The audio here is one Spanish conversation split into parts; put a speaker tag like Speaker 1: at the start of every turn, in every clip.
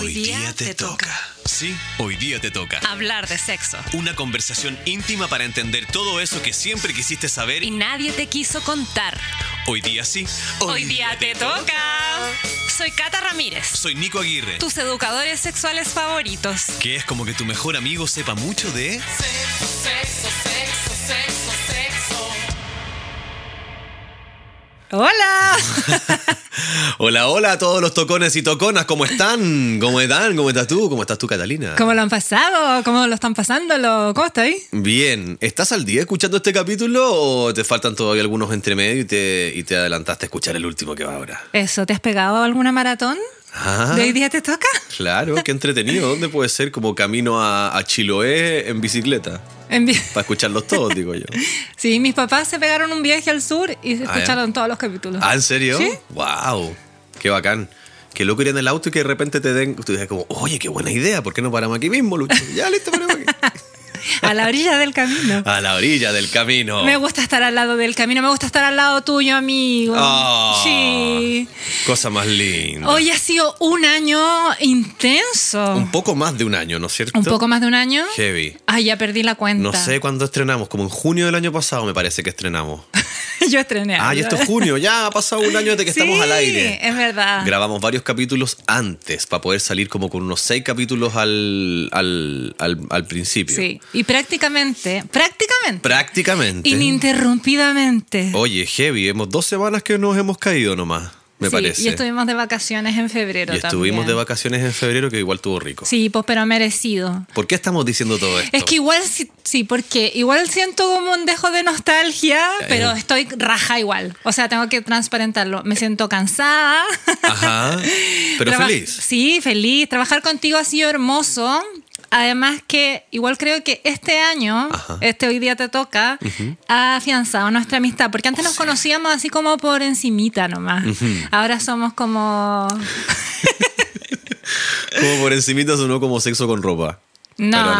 Speaker 1: Hoy día te toca.
Speaker 2: Sí, hoy día te toca.
Speaker 1: Hablar de sexo.
Speaker 2: Una conversación íntima para entender todo eso que siempre quisiste saber.
Speaker 1: Y nadie te quiso contar.
Speaker 2: Hoy día sí.
Speaker 1: Hoy, día, te, toca. Soy Cata Ramírez.
Speaker 2: Soy Nico Aguirre.
Speaker 1: Tus educadores sexuales favoritos.
Speaker 2: Que es como que tu mejor amigo sepa mucho de...
Speaker 1: Sexo, sexo, sexo, Hola.
Speaker 2: Hola, hola a todos los tocones y toconas. ¿Cómo están? ¿Cómo están? ¿Cómo estás tú? ¿Cómo estás tú, Catalina?
Speaker 1: ¿Cómo lo han pasado? ¿Cómo lo están pasándolo? ¿Cómo estáis?
Speaker 2: Bien. ¿Estás al día escuchando este capítulo o te faltan todavía algunos entre medio y te, y te adelantaste a escuchar el último que va ahora?
Speaker 1: Eso, ¿te has pegado alguna maratón?
Speaker 2: Ah,
Speaker 1: ¿De hoy día te toca?
Speaker 2: claro, qué entretenido. ¿Dónde puede ser como camino a, a Chiloé en bicicleta?
Speaker 1: Envi-
Speaker 2: Para escucharlos todos, digo yo.
Speaker 1: Sí, mis papás se pegaron un viaje al sur y se
Speaker 2: Ah,
Speaker 1: escucharon todos los capítulos.
Speaker 2: ¿Ah, en serio?
Speaker 1: Sí.
Speaker 2: ¡Wow! ¡Qué bacán! Qué loco ir en el auto y que de repente te den. Tú dices como, oye, qué buena idea, ¿por qué no paramos aquí mismo, Lucho? Ya, listo, paramos aquí.
Speaker 1: A la orilla del camino.
Speaker 2: A la orilla del camino.
Speaker 1: Me gusta estar al lado del camino, me gusta estar al lado tuyo, amigo.
Speaker 2: Ah,
Speaker 1: Sí.
Speaker 2: Cosa más linda.
Speaker 1: Hoy ha sido un año intenso.
Speaker 2: Un poco más de un año, ¿no es cierto?
Speaker 1: Un poco más de un año.
Speaker 2: Heavy.
Speaker 1: Ay, ya perdí la cuenta.
Speaker 2: No sé cuándo estrenamos, como en junio del año pasado me parece que estrenamos.
Speaker 1: Yo estrené.
Speaker 2: Ah, y esto es junio, ya ha pasado un año desde que estamos al aire.
Speaker 1: Es verdad.
Speaker 2: Grabamos varios capítulos antes para poder salir como con unos seis capítulos al, al, al, al principio.
Speaker 1: Sí. Y prácticamente, prácticamente,
Speaker 2: Prácticamente.
Speaker 1: ininterrumpidamente.
Speaker 2: Oye, heavy, hemos dos semanas que nos hemos caído nomás, me
Speaker 1: Sí,
Speaker 2: parece.
Speaker 1: Y estuvimos de vacaciones en febrero
Speaker 2: Y estuvimos de vacaciones en febrero que igual tuvo rico.
Speaker 1: Sí, pues pero merecido.
Speaker 2: ¿Por qué estamos diciendo todo esto?
Speaker 1: Es que igual sí, sí, porque igual siento como un dejo de nostalgia, pero
Speaker 2: Eh.
Speaker 1: estoy raja igual. O sea, tengo que transparentarlo. Me siento cansada.
Speaker 2: Ajá. Pero feliz.
Speaker 1: Sí, feliz. Trabajar contigo ha sido hermoso. Además que igual creo que este año,
Speaker 2: Ajá.
Speaker 1: este hoy día te toca, ha afianzado nuestra amistad. Porque antes nos conocíamos así como por encimita nomás. Ahora somos como...
Speaker 2: Como por encimita sonó como sexo con ropa.
Speaker 1: No,
Speaker 2: no.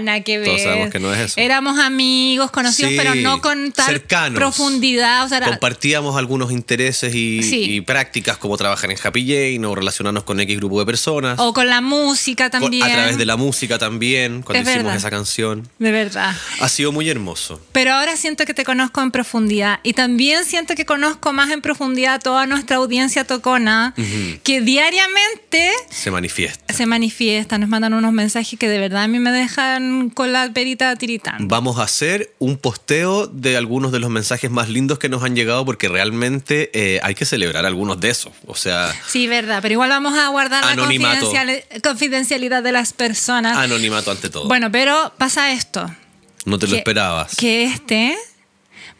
Speaker 1: nada que ver.
Speaker 2: Todos sabemos que no es eso.
Speaker 1: Éramos amigos, conocidos,
Speaker 2: Sí,
Speaker 1: pero no con tal
Speaker 2: cercanos.
Speaker 1: profundidad. O sea,
Speaker 2: Compartíamos algunos intereses y,
Speaker 1: Sí.
Speaker 2: y prácticas como trabajar en Happy Jane o relacionarnos con X grupo de personas.
Speaker 1: o con la música
Speaker 2: Con-
Speaker 1: también.
Speaker 2: a través de la música también, cuando
Speaker 1: Es
Speaker 2: hicimos
Speaker 1: verdad.
Speaker 2: esa canción.
Speaker 1: De verdad.
Speaker 2: Ha sido muy hermoso.
Speaker 1: Pero ahora siento que te conozco en profundidad y también siento que conozco más en profundidad a toda nuestra audiencia tocona que diariamente
Speaker 2: Se manifiesta.
Speaker 1: se manifiesta, nos mandan unos mensajes que de verdad a mí me dejan con la perita tiritando.
Speaker 2: Vamos a hacer un posteo de algunos de los mensajes más lindos que nos han llegado porque realmente eh, hay que celebrar algunos de esos. O sea,
Speaker 1: Sí, verdad, pero igual vamos a guardar la
Speaker 2: Anonimato.
Speaker 1: confidencial- confidencialidad de las personas.
Speaker 2: anonimato ante todo.
Speaker 1: Bueno, pero pasa esto.
Speaker 2: no te lo esperabas.
Speaker 1: Que este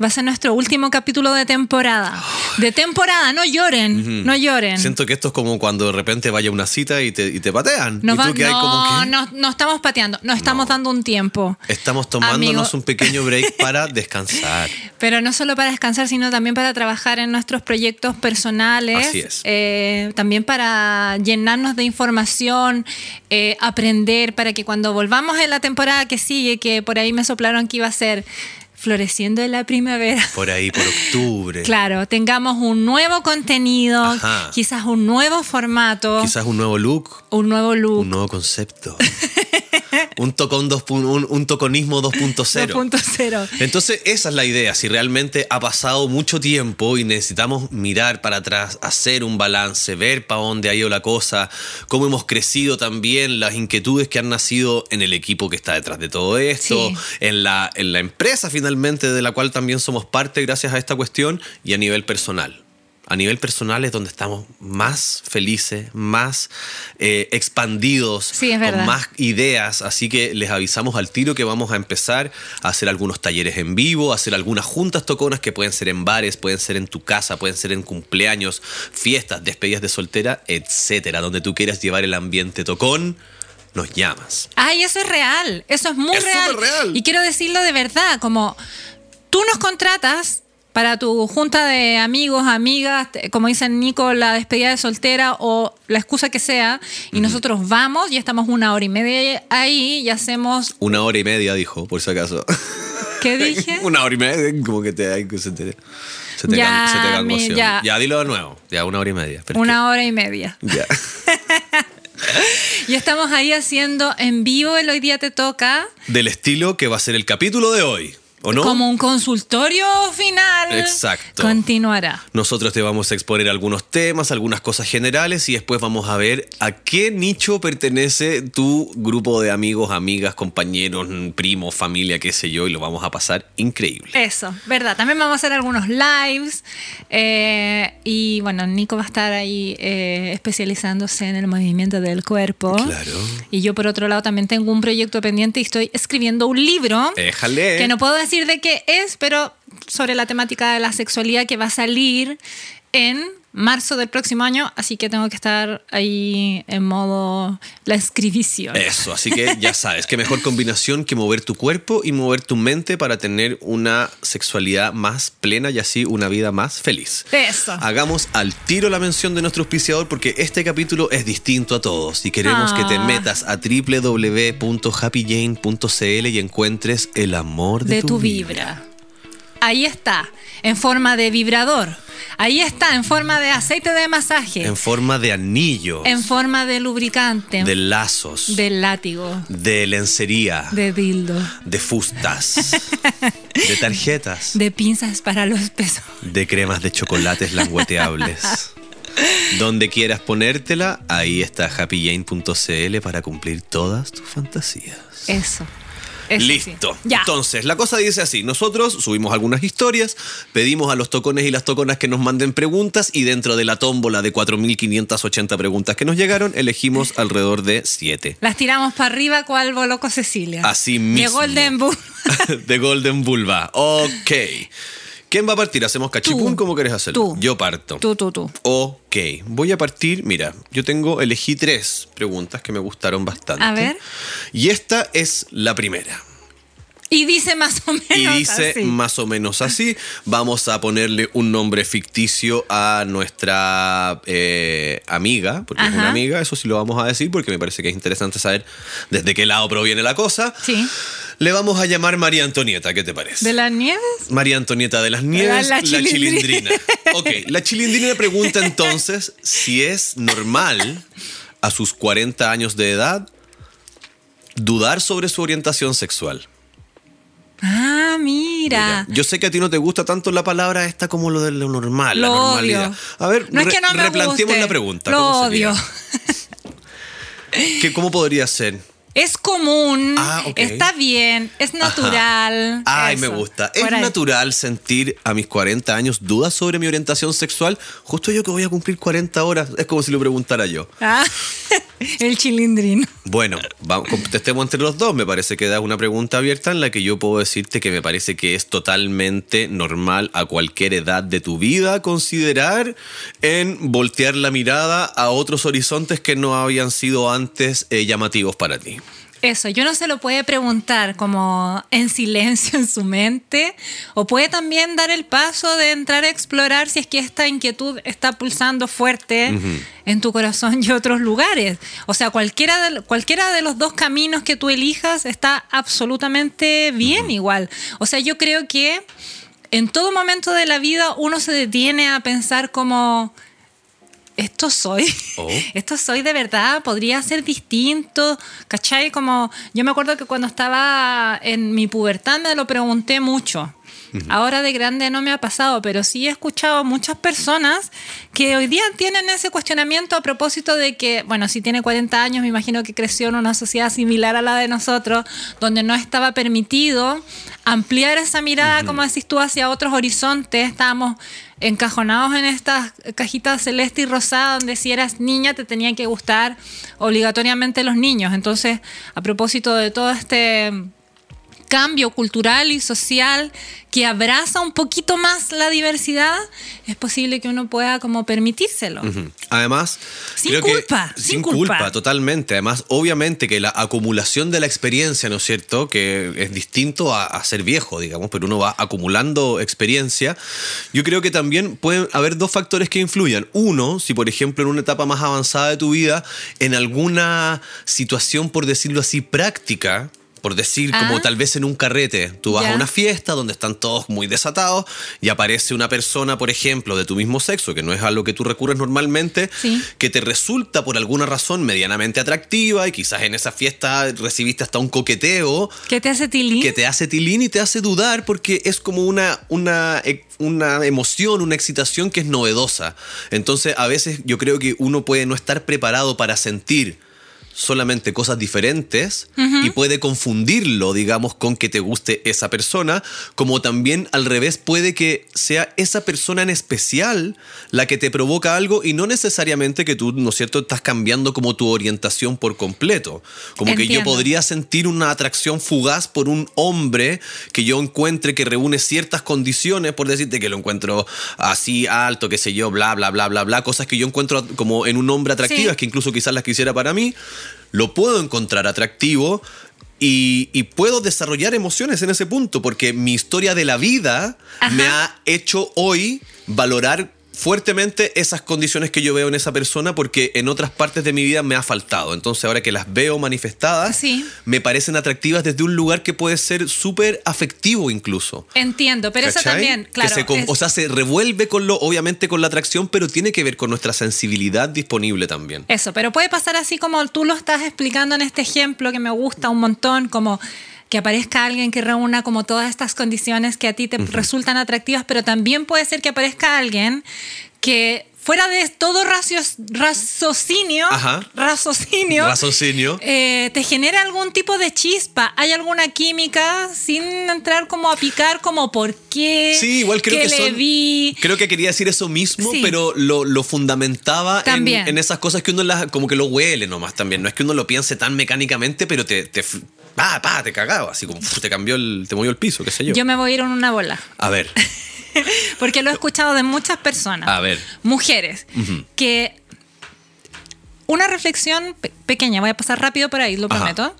Speaker 1: va a ser nuestro último capítulo de temporada. De temporada, no lloren, no lloren.
Speaker 2: Siento que esto es como cuando de repente vaya a una cita y te, y te patean.
Speaker 1: Nos
Speaker 2: y tú
Speaker 1: va-
Speaker 2: que hay como
Speaker 1: no,
Speaker 2: que
Speaker 1: no, no estamos pateando, nos estamos dando un tiempo.
Speaker 2: estamos tomándonos
Speaker 1: Amigo.
Speaker 2: un pequeño break para descansar.
Speaker 1: Pero no solo para descansar, sino también para trabajar en nuestros proyectos personales.
Speaker 2: Así es.
Speaker 1: Eh, también para llenarnos de información, eh, aprender, para que cuando volvamos en la temporada que sigue, que por ahí me soplaron que iba a ser floreciendo en la primavera.
Speaker 2: Por ahí, por octubre.
Speaker 1: Claro, tengamos un nuevo contenido,
Speaker 2: Ajá.
Speaker 1: quizás un nuevo formato,
Speaker 2: Quizás un nuevo look,
Speaker 1: un nuevo look.
Speaker 2: un nuevo concepto. un, tocón dos un, un toconismo 2.0.
Speaker 1: 2.0.
Speaker 2: Entonces, esa es la idea. Si realmente ha pasado mucho tiempo y necesitamos mirar para atrás, hacer un balance, ver para dónde ha ido la cosa, cómo hemos crecido también, las inquietudes que han nacido en el equipo que está detrás de todo esto,
Speaker 1: Sí.
Speaker 2: en, la, en la empresa finalmente de la cual también somos parte gracias a esta cuestión y a nivel personal. A nivel personal es donde estamos más felices, más eh, expandidos,
Speaker 1: Sí,
Speaker 2: con más ideas, así que les avisamos al tiro que vamos a empezar a hacer algunos talleres en vivo, a hacer algunas juntas toconas que pueden ser en bares, pueden ser en tu casa, pueden ser en cumpleaños, fiestas, despedidas de soltera, etcétera, donde tú quieras llevar el ambiente tocón, nos llamas.
Speaker 1: Ay, eso es real, eso es muy
Speaker 2: Es
Speaker 1: real. Y quiero decirlo de verdad, como tú nos contratas para tu junta de amigos, amigas, como dicen Nico, la despedida de soltera o la excusa que sea, y nosotros vamos y estamos una hora y media ahí y hacemos...
Speaker 2: Una hora y media, dijo, por si acaso.
Speaker 1: ¿Qué dije?
Speaker 2: una hora y media, como que te, se te, se te,
Speaker 1: Ya,
Speaker 2: se te calmoció.
Speaker 1: ya.
Speaker 2: dilo de nuevo. Ya, una hora y media. Pero es
Speaker 1: Una hora y media.
Speaker 2: Ya.
Speaker 1: Y estamos ahí haciendo en vivo el Hoy Día Te Toca.
Speaker 2: Del estilo que va a ser el capítulo de hoy. ¿O no?
Speaker 1: Como un consultorio final.
Speaker 2: Exacto.
Speaker 1: Continuará.
Speaker 2: Nosotros te vamos a exponer algunos temas, algunas cosas generales y después vamos a ver a qué nicho pertenece tu grupo de amigos, amigas, compañeros, primos, familia, qué sé yo, y lo vamos a pasar increíble.
Speaker 1: Eso, verdad. También vamos a hacer algunos lives. eh, y bueno, Nico va a estar ahí eh, especializándose en el movimiento del cuerpo.
Speaker 2: Claro.
Speaker 1: Y yo, por otro lado, también tengo un proyecto pendiente y estoy escribiendo un libro.
Speaker 2: Déjale.
Speaker 1: que no puedo decir de qué es, pero sobre la temática de la sexualidad que va a salir en marzo del próximo año, así que tengo que estar ahí en modo la escribición.
Speaker 2: Eso, así que ya sabes, qué mejor combinación que mover tu cuerpo y mover tu mente para tener una sexualidad más plena y así una vida más feliz.
Speaker 1: Eso.
Speaker 2: Hagamos al tiro la mención de nuestro auspiciador porque este capítulo es distinto a todos y queremos
Speaker 1: Ah.
Speaker 2: que te metas a www.happyjane.cl y encuentres el amor de,
Speaker 1: de tu vibra. Ahí está, en forma de vibrador. Ahí está, en forma de aceite de masaje.
Speaker 2: En forma de anillo,
Speaker 1: En forma de lubricante.
Speaker 2: de lazos,
Speaker 1: de látigo.
Speaker 2: de lencería,
Speaker 1: De dildo.
Speaker 2: de fustas, de tarjetas.
Speaker 1: De pinzas para los pesos.
Speaker 2: de cremas de chocolates langueteables. Donde quieras ponértela, ahí está happyjane.cl para cumplir todas tus fantasías.
Speaker 1: Eso. Eso sí.
Speaker 2: Listo.
Speaker 1: Ya.
Speaker 2: Entonces, la cosa dice así: nosotros subimos algunas historias, pedimos a los tocones y las toconas que nos manden preguntas, y dentro de la tómbola de 4.580 preguntas que nos llegaron, elegimos alrededor de 7.
Speaker 1: Las tiramos para arriba cual Boloco Cecilia.
Speaker 2: Así mismo.
Speaker 1: Llegó el Dembu.
Speaker 2: de Golden Vulva. Ok. ¿Quién va a partir? ¿Hacemos cachipún?
Speaker 1: Tú.
Speaker 2: ¿Cómo querés hacerlo?
Speaker 1: Tú.
Speaker 2: Yo parto.
Speaker 1: Tú, tú, tú.
Speaker 2: Ok, voy a partir. Mira, yo tengo, elegí tres preguntas que me gustaron bastante.
Speaker 1: A ver.
Speaker 2: Y esta es la primera.
Speaker 1: Y dice más o menos.
Speaker 2: Y dice
Speaker 1: así.
Speaker 2: más o menos así. Vamos a ponerle un nombre ficticio a nuestra eh, amiga, porque es una amiga, eso sí lo vamos a decir, porque me parece que es interesante saber desde qué lado proviene la cosa.
Speaker 1: Sí.
Speaker 2: Le vamos a llamar María Antonieta, ¿qué te parece?
Speaker 1: ¿De las nieves?
Speaker 2: María Antonieta de las Nieves,
Speaker 1: La-
Speaker 2: la,
Speaker 1: la chilindrina.
Speaker 2: chilindrina. Ok, la chilindrina pregunta entonces si es normal a sus 40 años de edad dudar sobre su orientación sexual.
Speaker 1: Ah, mira.
Speaker 2: Mira, yo sé que a ti no te gusta tanto la palabra esta como lo de lo normal, la
Speaker 1: Lo
Speaker 2: normalidad.
Speaker 1: odio.
Speaker 2: A ver,
Speaker 1: no es
Speaker 2: re-
Speaker 1: que no me
Speaker 2: replanteemos
Speaker 1: guste.
Speaker 2: la pregunta.
Speaker 1: Lo
Speaker 2: ¿cómo sería?
Speaker 1: odio.
Speaker 2: ¿Qué- ¿Cómo podría ser?
Speaker 1: Es común,
Speaker 2: Ah,
Speaker 1: está bien, es natural.
Speaker 2: Ajá. Ay,
Speaker 1: eso,
Speaker 2: me gusta. Es
Speaker 1: ahí.
Speaker 2: natural sentir a mis 40 años dudas sobre mi orientación sexual. Justo yo que voy a cumplir 40 horas. Es como si lo preguntara yo.
Speaker 1: Ah, el chilindrino.
Speaker 2: Bueno, contestemos entre los dos. Me parece que da una pregunta abierta en la que yo puedo decirte que me parece que es totalmente normal a cualquier edad de tu vida considerar en voltear la mirada a otros horizontes que no habían sido antes eh, llamativos para ti.
Speaker 1: Eso, yo no se lo puede preguntar como en silencio en su mente, o puede también dar el paso de entrar a explorar si es que esta inquietud está pulsando fuerte en tu corazón y otros lugares. O sea, cualquiera de, cualquiera de los dos caminos que tú elijas está absolutamente bien igual. O sea, yo creo que en todo momento de la vida uno se detiene a pensar como... Esto soy,
Speaker 2: Oh.
Speaker 1: esto soy de verdad, podría ser distinto, ¿cachai? Como yo me acuerdo que cuando estaba en mi pubertad me lo pregunté mucho. Ahora de grande no me ha pasado, pero sí he escuchado muchas personas que hoy día tienen ese cuestionamiento a propósito de que, bueno, si tiene 40 años, me imagino que creció en una sociedad similar a la de nosotros, donde no estaba permitido ampliar esa mirada, como decís tú, hacia otros horizontes. Estábamos encajonados en estas cajitas celeste y rosada, donde si eras niña te tenían que gustar obligatoriamente los niños. Entonces, a propósito de todo este cambio cultural y social que abraza un poquito más la diversidad, es posible que uno pueda como permitírselo.
Speaker 2: Además,
Speaker 1: Sin
Speaker 2: creo que-
Speaker 1: culpa,
Speaker 2: sin,
Speaker 1: sin
Speaker 2: culpa.
Speaker 1: culpa.
Speaker 2: totalmente. Además, obviamente que la acumulación de la experiencia, ¿no es cierto? Que es distinto a, a ser viejo, digamos, pero uno va acumulando experiencia. Yo creo que también pueden haber dos factores que influyan. Uno, si por ejemplo en una etapa más avanzada de tu vida, en alguna situación, por decirlo así, práctica, por decir,
Speaker 1: Ah.
Speaker 2: como tal vez en un carrete. Tú vas a una fiesta donde están todos muy desatados y aparece una persona, por ejemplo, de tu mismo sexo, que no es a lo que tú recurres normalmente,
Speaker 1: Sí.
Speaker 2: que te resulta por alguna razón medianamente atractiva y quizás en esa fiesta recibiste hasta un coqueteo
Speaker 1: ¿Qué te hace tilín?
Speaker 2: que te hace tilín y te hace dudar porque es como una, una, e- una emoción, una excitación que es novedosa. Entonces, a veces yo creo que uno puede no estar preparado para sentir solamente cosas diferentes y puede confundirlo, digamos, con que te guste esa persona, como también al revés puede que sea esa persona en especial la que te provoca algo y no necesariamente que tú, ¿no es cierto?, estás cambiando como tu orientación por completo. Como que yo podría sentir una atracción fugaz por un hombre que yo encuentre que reúne ciertas condiciones, por decirte que lo encuentro así alto, qué sé yo, bla, bla, bla, bla, bla, cosas que yo encuentro como en un hombre atractivas,
Speaker 1: Sí.
Speaker 2: que incluso quizás las quisiera para mí, lo puedo encontrar atractivo. Y, y puedo desarrollar emociones en ese punto, porque mi historia de la vida
Speaker 1: Ajá.
Speaker 2: me ha hecho hoy valorar fuertemente esas condiciones que yo veo en esa persona, porque en otras partes de mi vida me ha faltado. Entonces ahora que las veo manifestadas,
Speaker 1: Sí.
Speaker 2: me parecen atractivas desde un lugar que puede ser súper afectivo incluso.
Speaker 1: Entiendo, pero eso también, claro.
Speaker 2: se con-
Speaker 1: es-
Speaker 2: O sea, se revuelve con lo, obviamente con la atracción, pero tiene que ver con nuestra sensibilidad disponible también.
Speaker 1: Eso, pero puede pasar así como tú lo estás explicando en este ejemplo que me gusta un montón, como que aparezca alguien que reúna como todas estas condiciones que a ti te resultan atractivas, pero también puede ser que aparezca alguien que fuera de todo racios- raciocinio, raciocinio,
Speaker 2: Raciocinio.
Speaker 1: eh, te genera algún tipo de chispa, hay alguna química sin entrar como a picar como por qué,
Speaker 2: Sí, igual creo
Speaker 1: qué
Speaker 2: que
Speaker 1: le
Speaker 2: son-
Speaker 1: vi.
Speaker 2: Creo que quería decir eso mismo,
Speaker 1: Sí.
Speaker 2: pero lo, lo fundamentaba en,
Speaker 1: También.
Speaker 2: en esas cosas que uno las, como que lo huele nomás también. No es que uno lo piense tan mecánicamente, pero te, te pa, pa, te cagaba, así como uf, te cambió el, te movió el piso, qué sé yo.
Speaker 1: Yo me voy a ir en una bola.
Speaker 2: A ver,
Speaker 1: Porque lo he escuchado de muchas personas.
Speaker 2: A ver.
Speaker 1: Mujeres. Que. Una reflexión pe- pequeña, voy a pasar rápido por ahí, lo
Speaker 2: Ajá.
Speaker 1: prometo.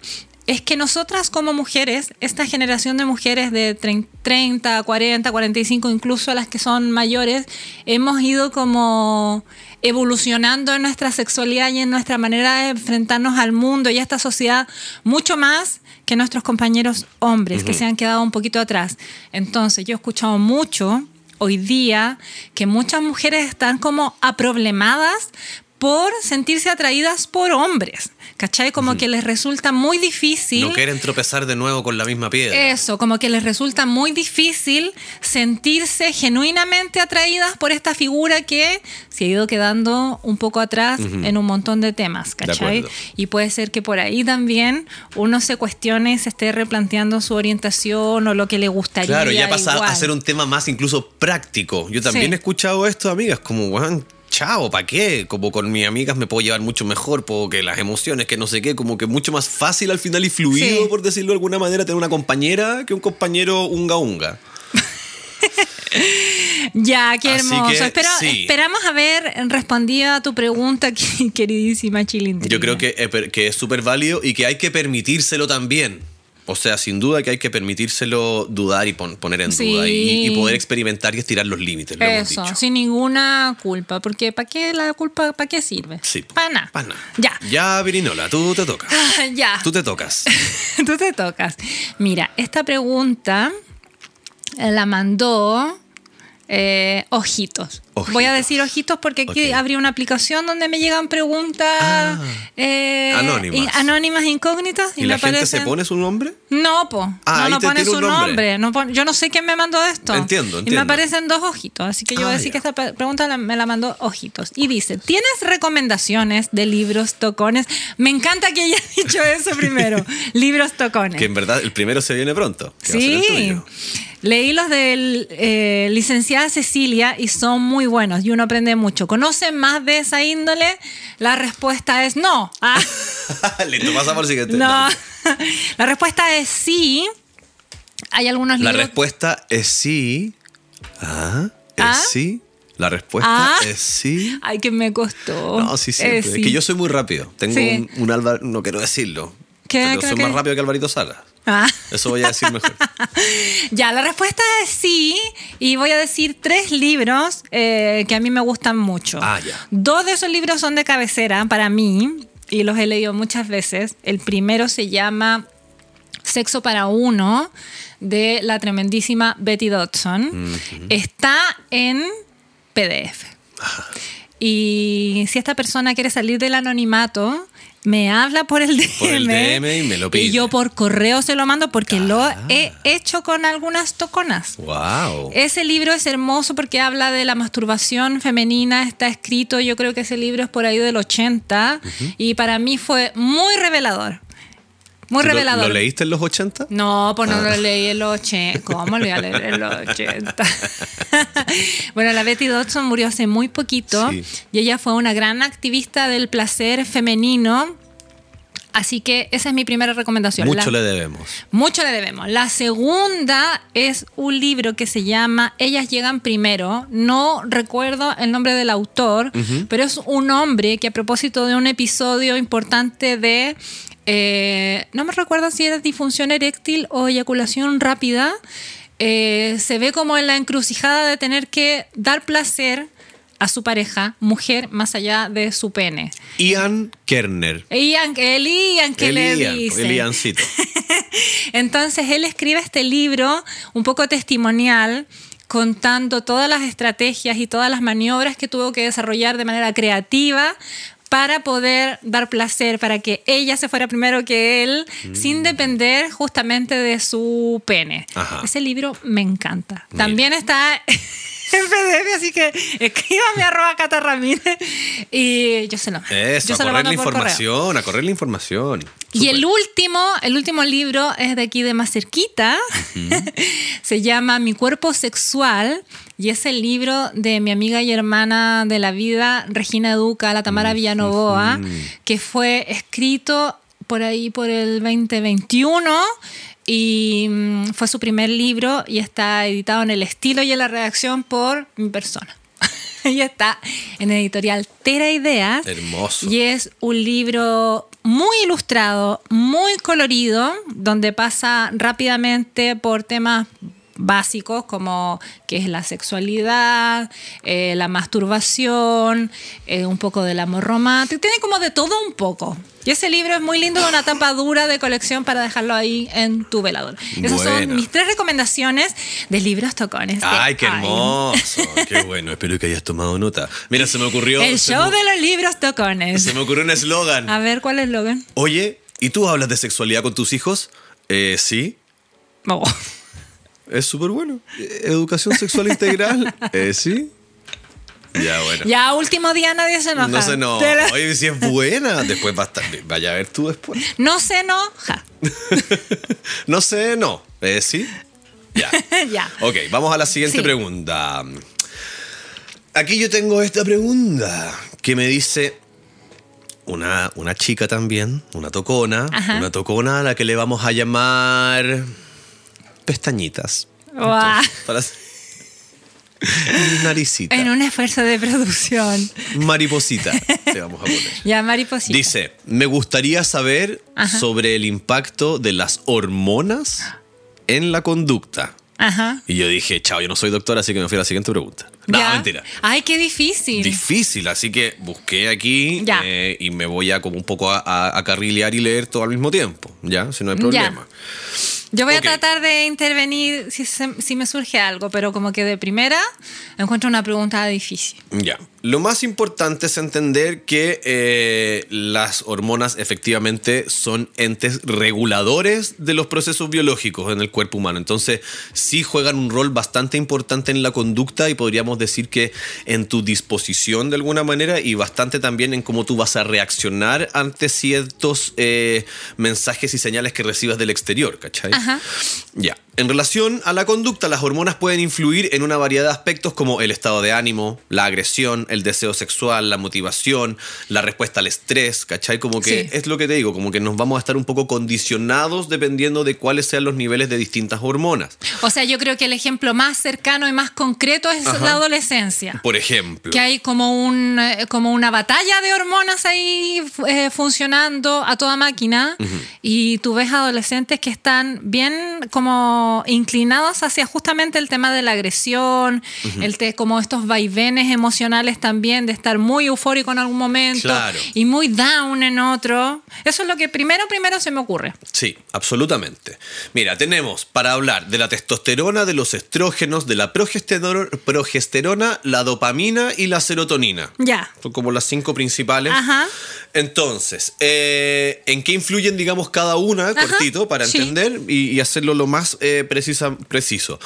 Speaker 1: Es que nosotras como mujeres, esta generación de mujeres de trein- 30, 40, 45, incluso las que son mayores, hemos ido como evolucionando en nuestra sexualidad y en nuestra manera de enfrentarnos al mundo y a esta sociedad mucho más que nuestros compañeros hombres que se han quedado un poquito atrás. Entonces, yo he escuchado mucho hoy día que muchas mujeres están como aproblemadas por sentirse atraídas por hombres. ¿Cachai? Como que les resulta muy difícil.
Speaker 2: no quieren tropezar de nuevo con la misma piedra.
Speaker 1: Eso, como que les resulta muy difícil sentirse genuinamente atraídas por esta figura que se ha ido quedando un poco atrás en un montón de temas, ¿cachai? y puede ser que por ahí también uno se cuestione y se esté replanteando su orientación o lo que le gustaría.
Speaker 2: Claro, ya pasa
Speaker 1: igual.
Speaker 2: a ser un tema más incluso práctico. Yo también
Speaker 1: Sí.
Speaker 2: he escuchado esto, amigas, como, chao, ¿para qué? Como con mis amigas me puedo llevar mucho mejor, porque las emociones, que no sé qué, como que mucho más fácil al final y fluido,
Speaker 1: Sí.
Speaker 2: por decirlo de alguna manera, tener una compañera que un compañero unga unga.
Speaker 1: Ya, qué hermoso.
Speaker 2: que,
Speaker 1: Espero-
Speaker 2: sí.
Speaker 1: Esperamos haber respondido a tu pregunta, queridísima Chilindrina.
Speaker 2: Yo creo que, que es súper válido y que hay que permitírselo también. O sea, sin duda que hay que permitírselo dudar y pon- poner en
Speaker 1: Sí.
Speaker 2: duda y, y poder experimentar y estirar los límites. Lo hemos
Speaker 1: Eso,
Speaker 2: dicho.
Speaker 1: sin ninguna culpa, porque ¿para qué la culpa, para qué sirve?
Speaker 2: Sí.
Speaker 1: Para nada.
Speaker 2: Pa'.
Speaker 1: Ya.
Speaker 2: Ya, Virinola, tú te tocas.
Speaker 1: Ah, ya.
Speaker 2: Tú te tocas.
Speaker 1: Tú te tocas. Mira, esta pregunta eh, la mandó eh, Ojitos.
Speaker 2: Ojitos.
Speaker 1: Voy a decir Ojitos porque aquí
Speaker 2: Ok.
Speaker 1: abrí una aplicación donde me llegan preguntas
Speaker 2: Ah.
Speaker 1: eh,
Speaker 2: Anónimas.
Speaker 1: y- anónimas incógnitas. Y,
Speaker 2: ¿Y,
Speaker 1: me
Speaker 2: la gente se pone su nombre?
Speaker 1: No, po.
Speaker 2: Ah,
Speaker 1: no, no pone su
Speaker 2: nombre.
Speaker 1: nombre. No pone- yo no sé quién me mandó esto.
Speaker 2: Entiendo,
Speaker 1: Y me aparecen dos ojitos. Así que yo voy a
Speaker 2: Ah,
Speaker 1: decir
Speaker 2: ya.
Speaker 1: que esta pregunta la- me la mandó Ojitos. Y dice: ¿Tienes recomendaciones de libros tocones? Me encanta que haya dicho eso primero. libros tocones.
Speaker 2: Que en verdad el primero se viene pronto.
Speaker 1: Sí. Leí los del eh, licenciada Cecilia y son muy buenos y uno aprende mucho. ¿Conocen más de esa índole? La respuesta es no. Ah.
Speaker 2: Listo, pasamos al siguiente.
Speaker 1: No. La respuesta es sí. Hay algunos
Speaker 2: La
Speaker 1: libros.
Speaker 2: respuesta es sí. Ah, es
Speaker 1: ¿Ah?
Speaker 2: sí. La respuesta
Speaker 1: Ah.
Speaker 2: es sí.
Speaker 1: Ay, que me costó.
Speaker 2: No, sí, siempre. Es
Speaker 1: sí.
Speaker 2: que yo soy muy rápido. Tengo
Speaker 1: Sí.
Speaker 2: un, un Álvaro, no quiero decirlo.
Speaker 1: ¿Qué?
Speaker 2: Pero soy más rápido que Alvarito Salas.
Speaker 1: Ah.
Speaker 2: Eso voy a decir mejor.
Speaker 1: Ya, la respuesta es sí. Y voy a decir tres libros eh, que a mí me gustan mucho.
Speaker 2: Ah, ya.
Speaker 1: Dos de esos libros son de cabecera para mí y los he leído muchas veces. El primero se llama Sexo para uno de la tremendísima Betty Dodson. Está en PDF. Y si esta persona quiere salir del anonimato, me habla por el DM.
Speaker 2: Por el DM y me lo pide.
Speaker 1: Y yo por correo se lo mando porque lo
Speaker 2: Ah.
Speaker 1: he hecho con algunas toconas.
Speaker 2: Wow.
Speaker 1: Ese libro es hermoso porque habla de la masturbación femenina, está escrito, yo creo que ese libro es por ahí del 80 y para mí fue muy revelador. Muy
Speaker 2: ¿Lo-
Speaker 1: revelador.
Speaker 2: ¿Lo, leíste en los 80?
Speaker 1: No, pues no
Speaker 2: Ah.
Speaker 1: lo leí en los 80. ¿Cómo lo voy a leer en los 80? bueno, la Betty Dodson murió hace muy poquito
Speaker 2: Sí.
Speaker 1: y ella fue una gran activista del placer femenino. Así que esa es mi primera recomendación.
Speaker 2: Mucho
Speaker 1: La-
Speaker 2: le debemos.
Speaker 1: mucho le debemos. La segunda es un libro que se llama Ellas llegan primero. No recuerdo el nombre del autor, pero es un hombre que a propósito de un episodio importante de... eh, no me recuerdo si era disfunción eréctil o eyaculación rápida. eh, se ve como en la encrucijada de tener que dar placer a su pareja, mujer, más allá de su pene.
Speaker 2: Ian Kerner.
Speaker 1: Ian, el Ian que
Speaker 2: el
Speaker 1: le
Speaker 2: Ian,
Speaker 1: dicen.
Speaker 2: el Iancito.
Speaker 1: Entonces él escribe este libro un poco testimonial contando todas las estrategias y todas las maniobras que tuvo que desarrollar de manera creativa para poder dar placer, para que ella se fuera primero que él, sin depender justamente de su pene.
Speaker 2: Mm. Ajá.
Speaker 1: Ese libro me encanta.
Speaker 2: Mira.
Speaker 1: También está en PDF, así que escríbame arroba Cata Ramírez y yo se lo mando.
Speaker 2: Eso,
Speaker 1: Yo
Speaker 2: a
Speaker 1: se
Speaker 2: correr la
Speaker 1: correo.
Speaker 2: información, a correr la información.
Speaker 1: Y el último, el último libro es de aquí de más cerquita. Se llama Mi cuerpo sexual y es el libro de mi amiga y hermana de la vida, Regina Duca, la Tamara Villanovoa, que fue escrito por ahí por el 2021 y mm, fue su primer libro y está editado en el estilo y en la redacción por mi persona. y está en editorial Tera Ideas.
Speaker 2: Hermoso.
Speaker 1: Y es un libro muy ilustrado, muy colorido, donde pasa rápidamente por temas básicos como qué es la sexualidad, eh, la masturbación, eh, un poco del amor romántico, tiene como de todo un poco. Y ese libro es muy lindo, de una tapa dura de colección para dejarlo ahí en tu velador. Esas son mis tres recomendaciones de libros tocones.
Speaker 2: Ay, qué hermoso. Qué bueno. Espero que hayas tomado nota. Mira, se me ocurrió.
Speaker 1: El show
Speaker 2: me-
Speaker 1: de los libros tocones.
Speaker 2: Se me ocurrió un eslogan.
Speaker 1: A ver, ¿cuál es el Logan?
Speaker 2: Oye, ¿y tú hablas de sexualidad con tus hijos? Eh, sí.
Speaker 1: Oh.
Speaker 2: Es súper bueno. Educación sexual integral. Eh, sí. Ya, bueno.
Speaker 1: Ya, último día nadie se enoja.
Speaker 2: No.
Speaker 1: Te la-
Speaker 2: Oye, si es buena, después va a estar. Vaya a ver tú después.
Speaker 1: No se enoja.
Speaker 2: No sé, no. Eh, sí. Ya.
Speaker 1: ya.
Speaker 2: Ok, vamos a la siguiente
Speaker 1: Sí.
Speaker 2: pregunta. Aquí yo tengo esta pregunta que me dice una, una chica también, una tocona,
Speaker 1: Ajá.
Speaker 2: una tocona a la que le vamos a llamar pestañitas.
Speaker 1: Guau.
Speaker 2: Para... Naricita.
Speaker 1: En un esfuerzo de producción.
Speaker 2: Mariposita, le vamos a poner.
Speaker 1: Ya, mariposita.
Speaker 2: Dice, me gustaría saber
Speaker 1: Ajá.
Speaker 2: sobre el impacto de las hormonas en la conducta.
Speaker 1: Ajá.
Speaker 2: Y yo dije, chao, yo no soy doctor, así que me fui a la siguiente pregunta. No,
Speaker 1: Ya.
Speaker 2: mentira.
Speaker 1: Ay, qué difícil.
Speaker 2: Difícil, así que busqué aquí
Speaker 1: Ya.
Speaker 2: eh, y me voy a como un poco a, a- a carrilear y leer todo al mismo tiempo, ¿ya? Si no hay problema.
Speaker 1: Yo voy a tratar de intervenir si, se- si me surge algo, pero como que de primera encuentro una pregunta difícil.
Speaker 2: Ya. Lo más importante es entender que eh, las hormonas efectivamente son entes reguladores de los procesos biológicos en el cuerpo humano. Entonces, sí juegan un rol bastante importante en la conducta y podríamos decir que en tu disposición de alguna manera y bastante también en cómo tú vas a reaccionar ante ciertos eh, mensajes y señales que recibas del exterior, ¿cachai?
Speaker 1: Ajá.
Speaker 2: Ya. En relación a la conducta, las hormonas pueden influir en una variedad de aspectos como el estado de ánimo, la agresión, el deseo sexual, la motivación, la respuesta al estrés, ¿cachai? Como que
Speaker 1: Sí.
Speaker 2: es lo que te digo, como que nos vamos a estar un poco condicionados dependiendo de cuáles sean los niveles de distintas hormonas.
Speaker 1: O sea, yo creo que el ejemplo más cercano y más concreto es
Speaker 2: Ajá.
Speaker 1: la adolescencia.
Speaker 2: Por ejemplo.
Speaker 1: Que hay como, un, eh, como una batalla de hormonas ahí eh, funcionando a toda máquina y tú ves adolescentes que están bien como inclinados hacia justamente el tema de la agresión, el te- como estos vaivenes emocionales también de estar muy eufórico en algún momento
Speaker 2: Claro.
Speaker 1: y muy down en otro. Eso es lo que primero, primero se me ocurre.
Speaker 2: Sí, absolutamente. Mira, tenemos para hablar de la testosterona, de los estrógenos, de la progesterona, la dopamina y la serotonina.
Speaker 1: Ya.
Speaker 2: Son como las cinco principales.
Speaker 1: Ajá.
Speaker 2: Entonces, eh, ¿en qué influyen, digamos, cada una, cortito, para
Speaker 1: sí.
Speaker 2: entender y, y hacerlo lo más eh, precisa- preciso?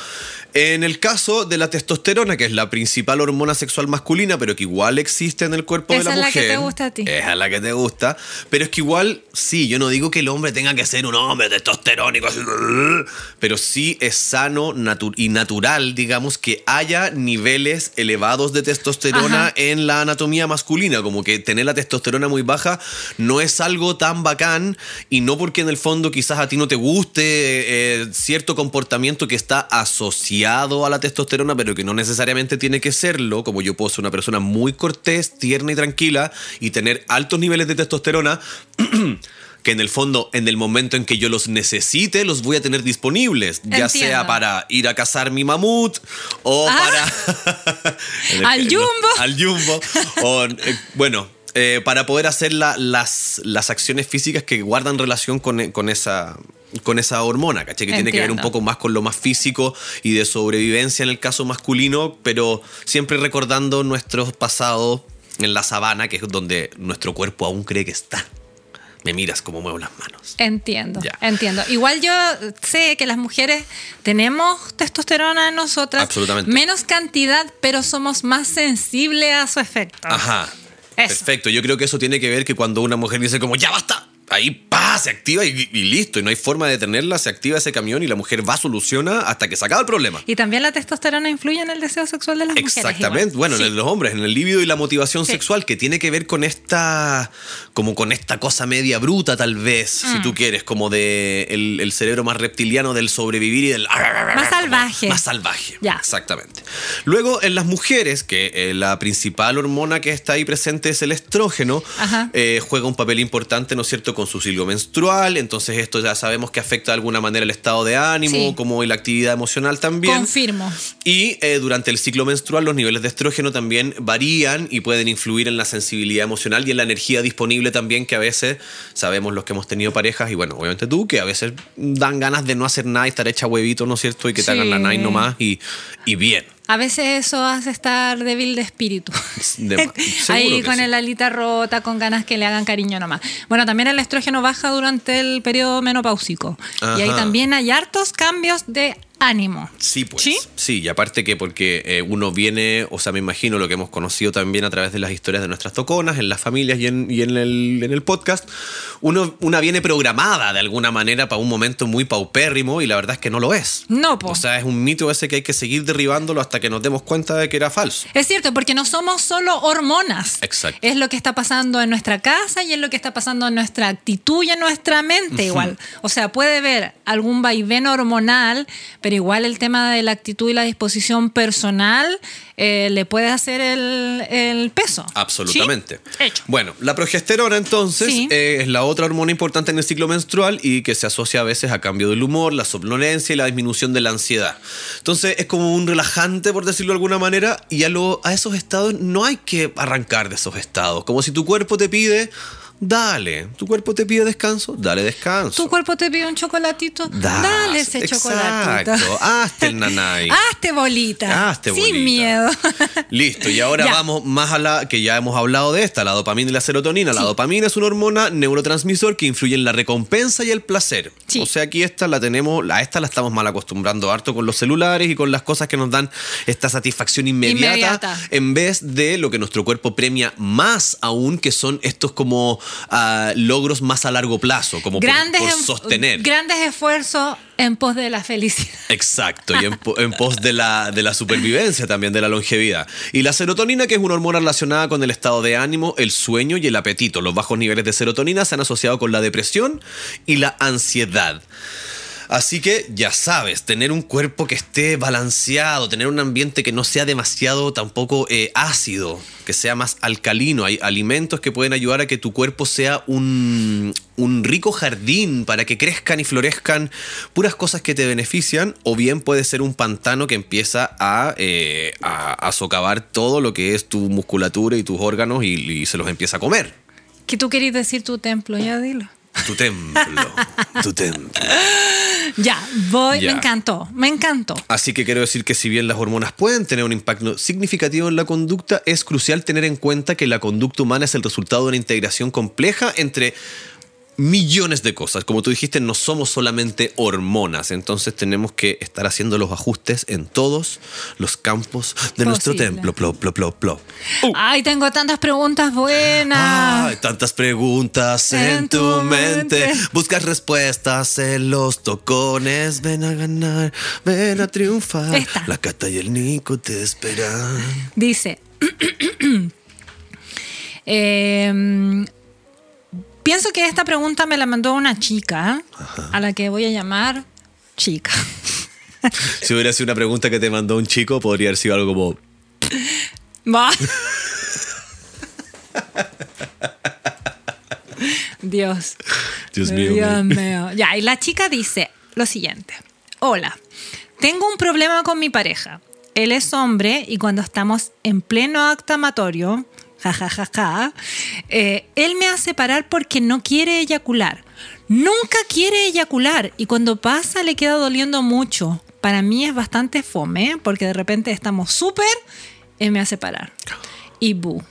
Speaker 2: En el caso de la testosterona, que es la principal hormona sexual masculina, pero que igual existe en el cuerpo de la
Speaker 1: es la
Speaker 2: mujer.
Speaker 1: que te gusta a ti.
Speaker 2: Es la que te gusta. Pero es que igual, sí, yo no digo que el hombre tenga que ser un hombre testosterónico, así, pero sí es sano natu- y natural, digamos, que haya niveles elevados de testosterona
Speaker 1: Ajá.
Speaker 2: en la anatomía masculina, como que tener la testosterona muy baja no es algo tan bacán y no porque en el fondo quizás a ti no te guste eh, cierto comportamiento que está asociado a la testosterona, pero que no necesariamente tiene que serlo, como yo puedo ser una persona muy cortés, tierna y tranquila y tener altos niveles de testosterona. que en el fondo, en el momento en que yo los necesite, los voy a tener disponibles, ya
Speaker 1: Entiendo.
Speaker 2: sea para ir a cazar mi mamut o
Speaker 1: Ah.
Speaker 2: para... El-
Speaker 1: Al Jumbo.
Speaker 2: Al Jumbo. O, eh, bueno, eh, para poder hacer la- las, las acciones físicas que guardan relación con, con esa con esa hormona, ¿cachai? Que tiene que ver un poco más con lo más físico y de sobrevivencia en el caso masculino, pero siempre recordando nuestros pasados en la sabana, que es donde nuestro cuerpo aún cree que está. Me miras como muevo las manos.
Speaker 1: Entiendo,
Speaker 2: Ya.
Speaker 1: entiendo. Igual yo sé que las mujeres tenemos testosterona en nosotras.
Speaker 2: Absolutamente.
Speaker 1: Menos cantidad, pero somos más sensibles a su efecto.
Speaker 2: Ajá. Perfecto. Yo creo que eso tiene que ver que cuando una mujer dice como ya basta, ahí pa, se activa y, y listo. Y no hay forma de detenerla, se activa ese camión y la mujer va, soluciona hasta que se acaba el problema.
Speaker 1: Y también la testosterona influye en el deseo sexual de las mujeres.
Speaker 2: Exactamente, bueno,
Speaker 1: Sí.
Speaker 2: en los hombres, en el líbido y la motivación
Speaker 1: Sí.
Speaker 2: sexual, que tiene que ver con esta, como con esta cosa media bruta, tal vez,
Speaker 1: Mm.
Speaker 2: si tú quieres, como de el, el cerebro más reptiliano del sobrevivir y del
Speaker 1: Más salvaje.
Speaker 2: Más salvaje.
Speaker 1: Ya.
Speaker 2: Exactamente. Luego, en las mujeres, que eh, la principal hormona que está ahí presente es el estrógeno, eh, juega un papel importante, ¿no es cierto?, con su ciclo menstrual. Entonces, esto ya sabemos que afecta de alguna manera el estado de ánimo,
Speaker 1: Sí.
Speaker 2: como la actividad emocional también.
Speaker 1: Confirmo.
Speaker 2: Y eh, durante el ciclo menstrual los niveles de estrógeno también varían y pueden influir en la sensibilidad emocional y en la energía disponible también que a veces sabemos los que hemos tenido parejas y bueno, obviamente tú, que a veces dan ganas de no hacer nada y estar hecha huevito, ¿no es cierto? Y que te hagan la night nomás y, y bien.
Speaker 1: A veces eso hace estar débil de espíritu.
Speaker 2: De-
Speaker 1: Ahí con
Speaker 2: sí.
Speaker 1: el alita rota, con ganas que le hagan cariño nomás. Bueno, también el estrógeno baja durante el periodo menopáusico. Y ahí también hay hartos cambios de ánimo.
Speaker 2: Sí, pues.
Speaker 1: ¿Sí?
Speaker 2: ¿Sí? y aparte que porque eh, uno viene, o sea, me imagino lo que hemos conocido también a través de las historias de nuestras toconas, en las familias y en, y en, el, en el podcast, uno, una viene programada de alguna manera para un momento muy paupérrimo y la verdad es que no lo es.
Speaker 1: No, po.
Speaker 2: O sea, es un mito ese que hay que seguir derribándolo hasta que nos demos cuenta de que era falso.
Speaker 1: Es cierto, porque no somos solo hormonas.
Speaker 2: Exacto.
Speaker 1: Es lo que está pasando en nuestra casa y es lo que está pasando en nuestra actitud y en nuestra mente igual. O sea, puede haber algún vaivén hormonal, pero igual el tema de la actitud y la disposición personal eh, le puede hacer el, el peso.
Speaker 2: Absolutamente.
Speaker 1: ¿Sí? Hecho.
Speaker 2: Bueno, la progesterona entonces
Speaker 1: Sí.
Speaker 2: eh, es la otra hormona importante en el ciclo menstrual y que se asocia a veces a cambio del humor, la somnolencia y la disminución de la ansiedad. Entonces es como un relajante, por decirlo de alguna manera, y a, lo- a esos estados no hay que arrancar de esos estados. Como si tu cuerpo te pide, dale. Tu cuerpo te pide descanso, dale descanso.
Speaker 1: Tu cuerpo te pide un chocolatito,
Speaker 2: Das,
Speaker 1: dale ese
Speaker 2: exacto.
Speaker 1: chocolatito.
Speaker 2: Hazte el nanay.
Speaker 1: Hazte bolita.
Speaker 2: Hazte
Speaker 1: Sin
Speaker 2: bolita.
Speaker 1: miedo.
Speaker 2: Listo, y ahora
Speaker 1: Ya.
Speaker 2: vamos más a la que ya hemos hablado de esta, la dopamina y la serotonina. La dopamina es una hormona neurotransmisor que influye en la recompensa y el placer.
Speaker 1: Sí.
Speaker 2: O sea, aquí esta la tenemos, a esta la estamos mal acostumbrando harto con los celulares y con las cosas que nos dan esta satisfacción inmediata,
Speaker 1: Inmediata.
Speaker 2: en vez de lo que nuestro cuerpo premia más aún, que son estos como logros más a largo plazo, como
Speaker 1: grandes,
Speaker 2: por,
Speaker 1: em-
Speaker 2: sostener.
Speaker 1: grandes esfuerzos en pos de la felicidad.
Speaker 2: Exacto, y en, en pos de la, de la supervivencia también, de la longevidad. Y la serotonina, que es una hormona relacionada con el estado de ánimo, el sueño y el apetito. Los bajos niveles de serotonina se han asociado con la depresión y la ansiedad. Así que ya sabes, tener un cuerpo que esté balanceado, tener un ambiente que no sea demasiado tampoco eh, ácido, que sea más alcalino. Hay alimentos que pueden ayudar a que tu cuerpo sea un, un rico jardín para que crezcan y florezcan puras cosas que te benefician, o bien puede ser un pantano que empieza a, eh, a, a socavar todo lo que es tu musculatura y tus órganos y, y se los empieza a comer.
Speaker 1: ¿Qué tú querías decir tu templo? Ya dilo.
Speaker 2: Tu templo, tu templo.
Speaker 1: Ya, voy,
Speaker 2: Ya.
Speaker 1: me encantó, me encantó.
Speaker 2: Así que quiero decir que si bien las hormonas pueden tener un impacto significativo en la conducta, es crucial tener en cuenta que la conducta humana es el resultado de una integración compleja entre millones de cosas. Como tú dijiste, no somos solamente hormonas, entonces tenemos que estar haciendo los ajustes en todos los campos de nuestro templo. Plo, plo, plo, plo.
Speaker 1: Ay, tengo tantas preguntas buenas.
Speaker 2: Ay, tantas preguntas en,
Speaker 1: En
Speaker 2: tu
Speaker 1: tu
Speaker 2: mente.
Speaker 1: mente.
Speaker 2: Buscas respuestas en los tocones. Ven a ganar, ven a triunfar.
Speaker 1: Esta.
Speaker 2: La Cata y el Nico te esperan.
Speaker 1: Dice, em, pienso que esta pregunta me la mandó una chica, a la que voy a llamar chica.
Speaker 2: Si hubiera sido una pregunta que te mandó un chico, podría haber sido algo como.
Speaker 1: Va. Dios.
Speaker 2: Dios mío.
Speaker 1: Dios mío. Ya, y la chica dice lo siguiente. Hola, tengo un problema con mi pareja. Él es hombre y cuando estamos en pleno acto amatorio, ja, ja, ja, eh, él me hace parar porque no quiere eyacular. Nunca quiere eyacular y cuando pasa le queda doliendo mucho. Para mí es bastante fome porque de repente estamos súper, él me hace parar. Y bu.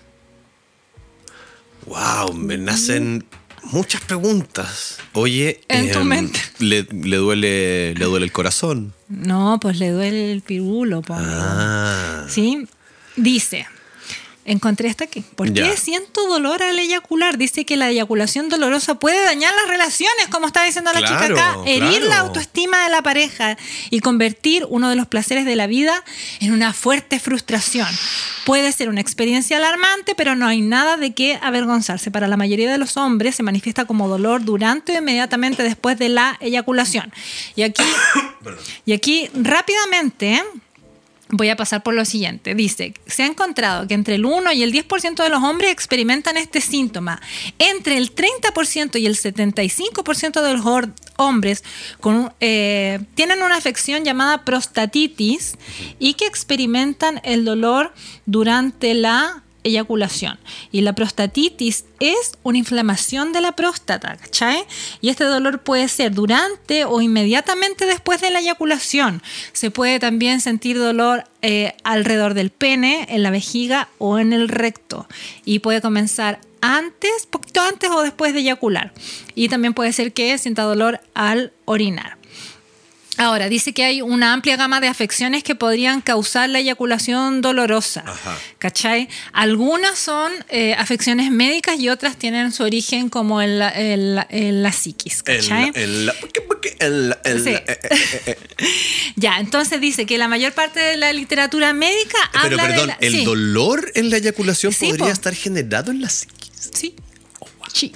Speaker 2: Wow, me nacen muchas preguntas. Oye,
Speaker 1: En tu mente.
Speaker 2: Le, le duele, le duele el corazón.
Speaker 1: No, pues le duele el pirulo. po.
Speaker 2: Ah.
Speaker 1: ¿Sí? Dice, encontré esta aquí. ¿Por qué
Speaker 2: Ya.
Speaker 1: siento dolor al eyacular? Dice que la eyaculación dolorosa puede dañar las relaciones, como está diciendo la
Speaker 2: Claro,
Speaker 1: chica acá, herir la autoestima de la pareja y convertir uno de los placeres de la vida en una fuerte frustración. Puede ser una experiencia alarmante, pero no hay nada de qué avergonzarse. Para la mayoría de los hombres se manifiesta como dolor durante o inmediatamente después de la eyaculación. Y aquí, y aquí rápidamente Voy a pasar por lo siguiente. Dice, se ha encontrado que entre el 1 y el 10% de los hombres experimentan este síntoma. Entre el 30% y el 75% de los hombres eh, tienen una afección llamada prostatitis y que experimentan el dolor durante la eyaculación. Y la prostatitis es una inflamación de la próstata, ¿cachai? Y este dolor puede ser durante o inmediatamente después de la eyaculación. Se puede también sentir dolor eh, alrededor del pene, en la vejiga o en el recto. Y puede comenzar antes, poquito antes o después de eyacular. Y también puede ser que sienta dolor al orinar. Ahora, dice que hay una amplia gama de afecciones que podrían causar la eyaculación dolorosa.
Speaker 2: Ajá.
Speaker 1: ¿Cachai? Algunas son eh, afecciones médicas y otras tienen su origen como en la, en la- en la psiquis. ¿Cachai? Sí.
Speaker 2: eh, eh.
Speaker 1: Ya, entonces dice que la mayor parte de la literatura médica
Speaker 2: Pero
Speaker 1: habla
Speaker 2: perdón,
Speaker 1: de la-
Speaker 2: ¿el
Speaker 1: sí,
Speaker 2: dolor en la eyaculación
Speaker 1: Sí,
Speaker 2: podría
Speaker 1: po.
Speaker 2: estar generado en la psiquis?
Speaker 1: Sí. Sí.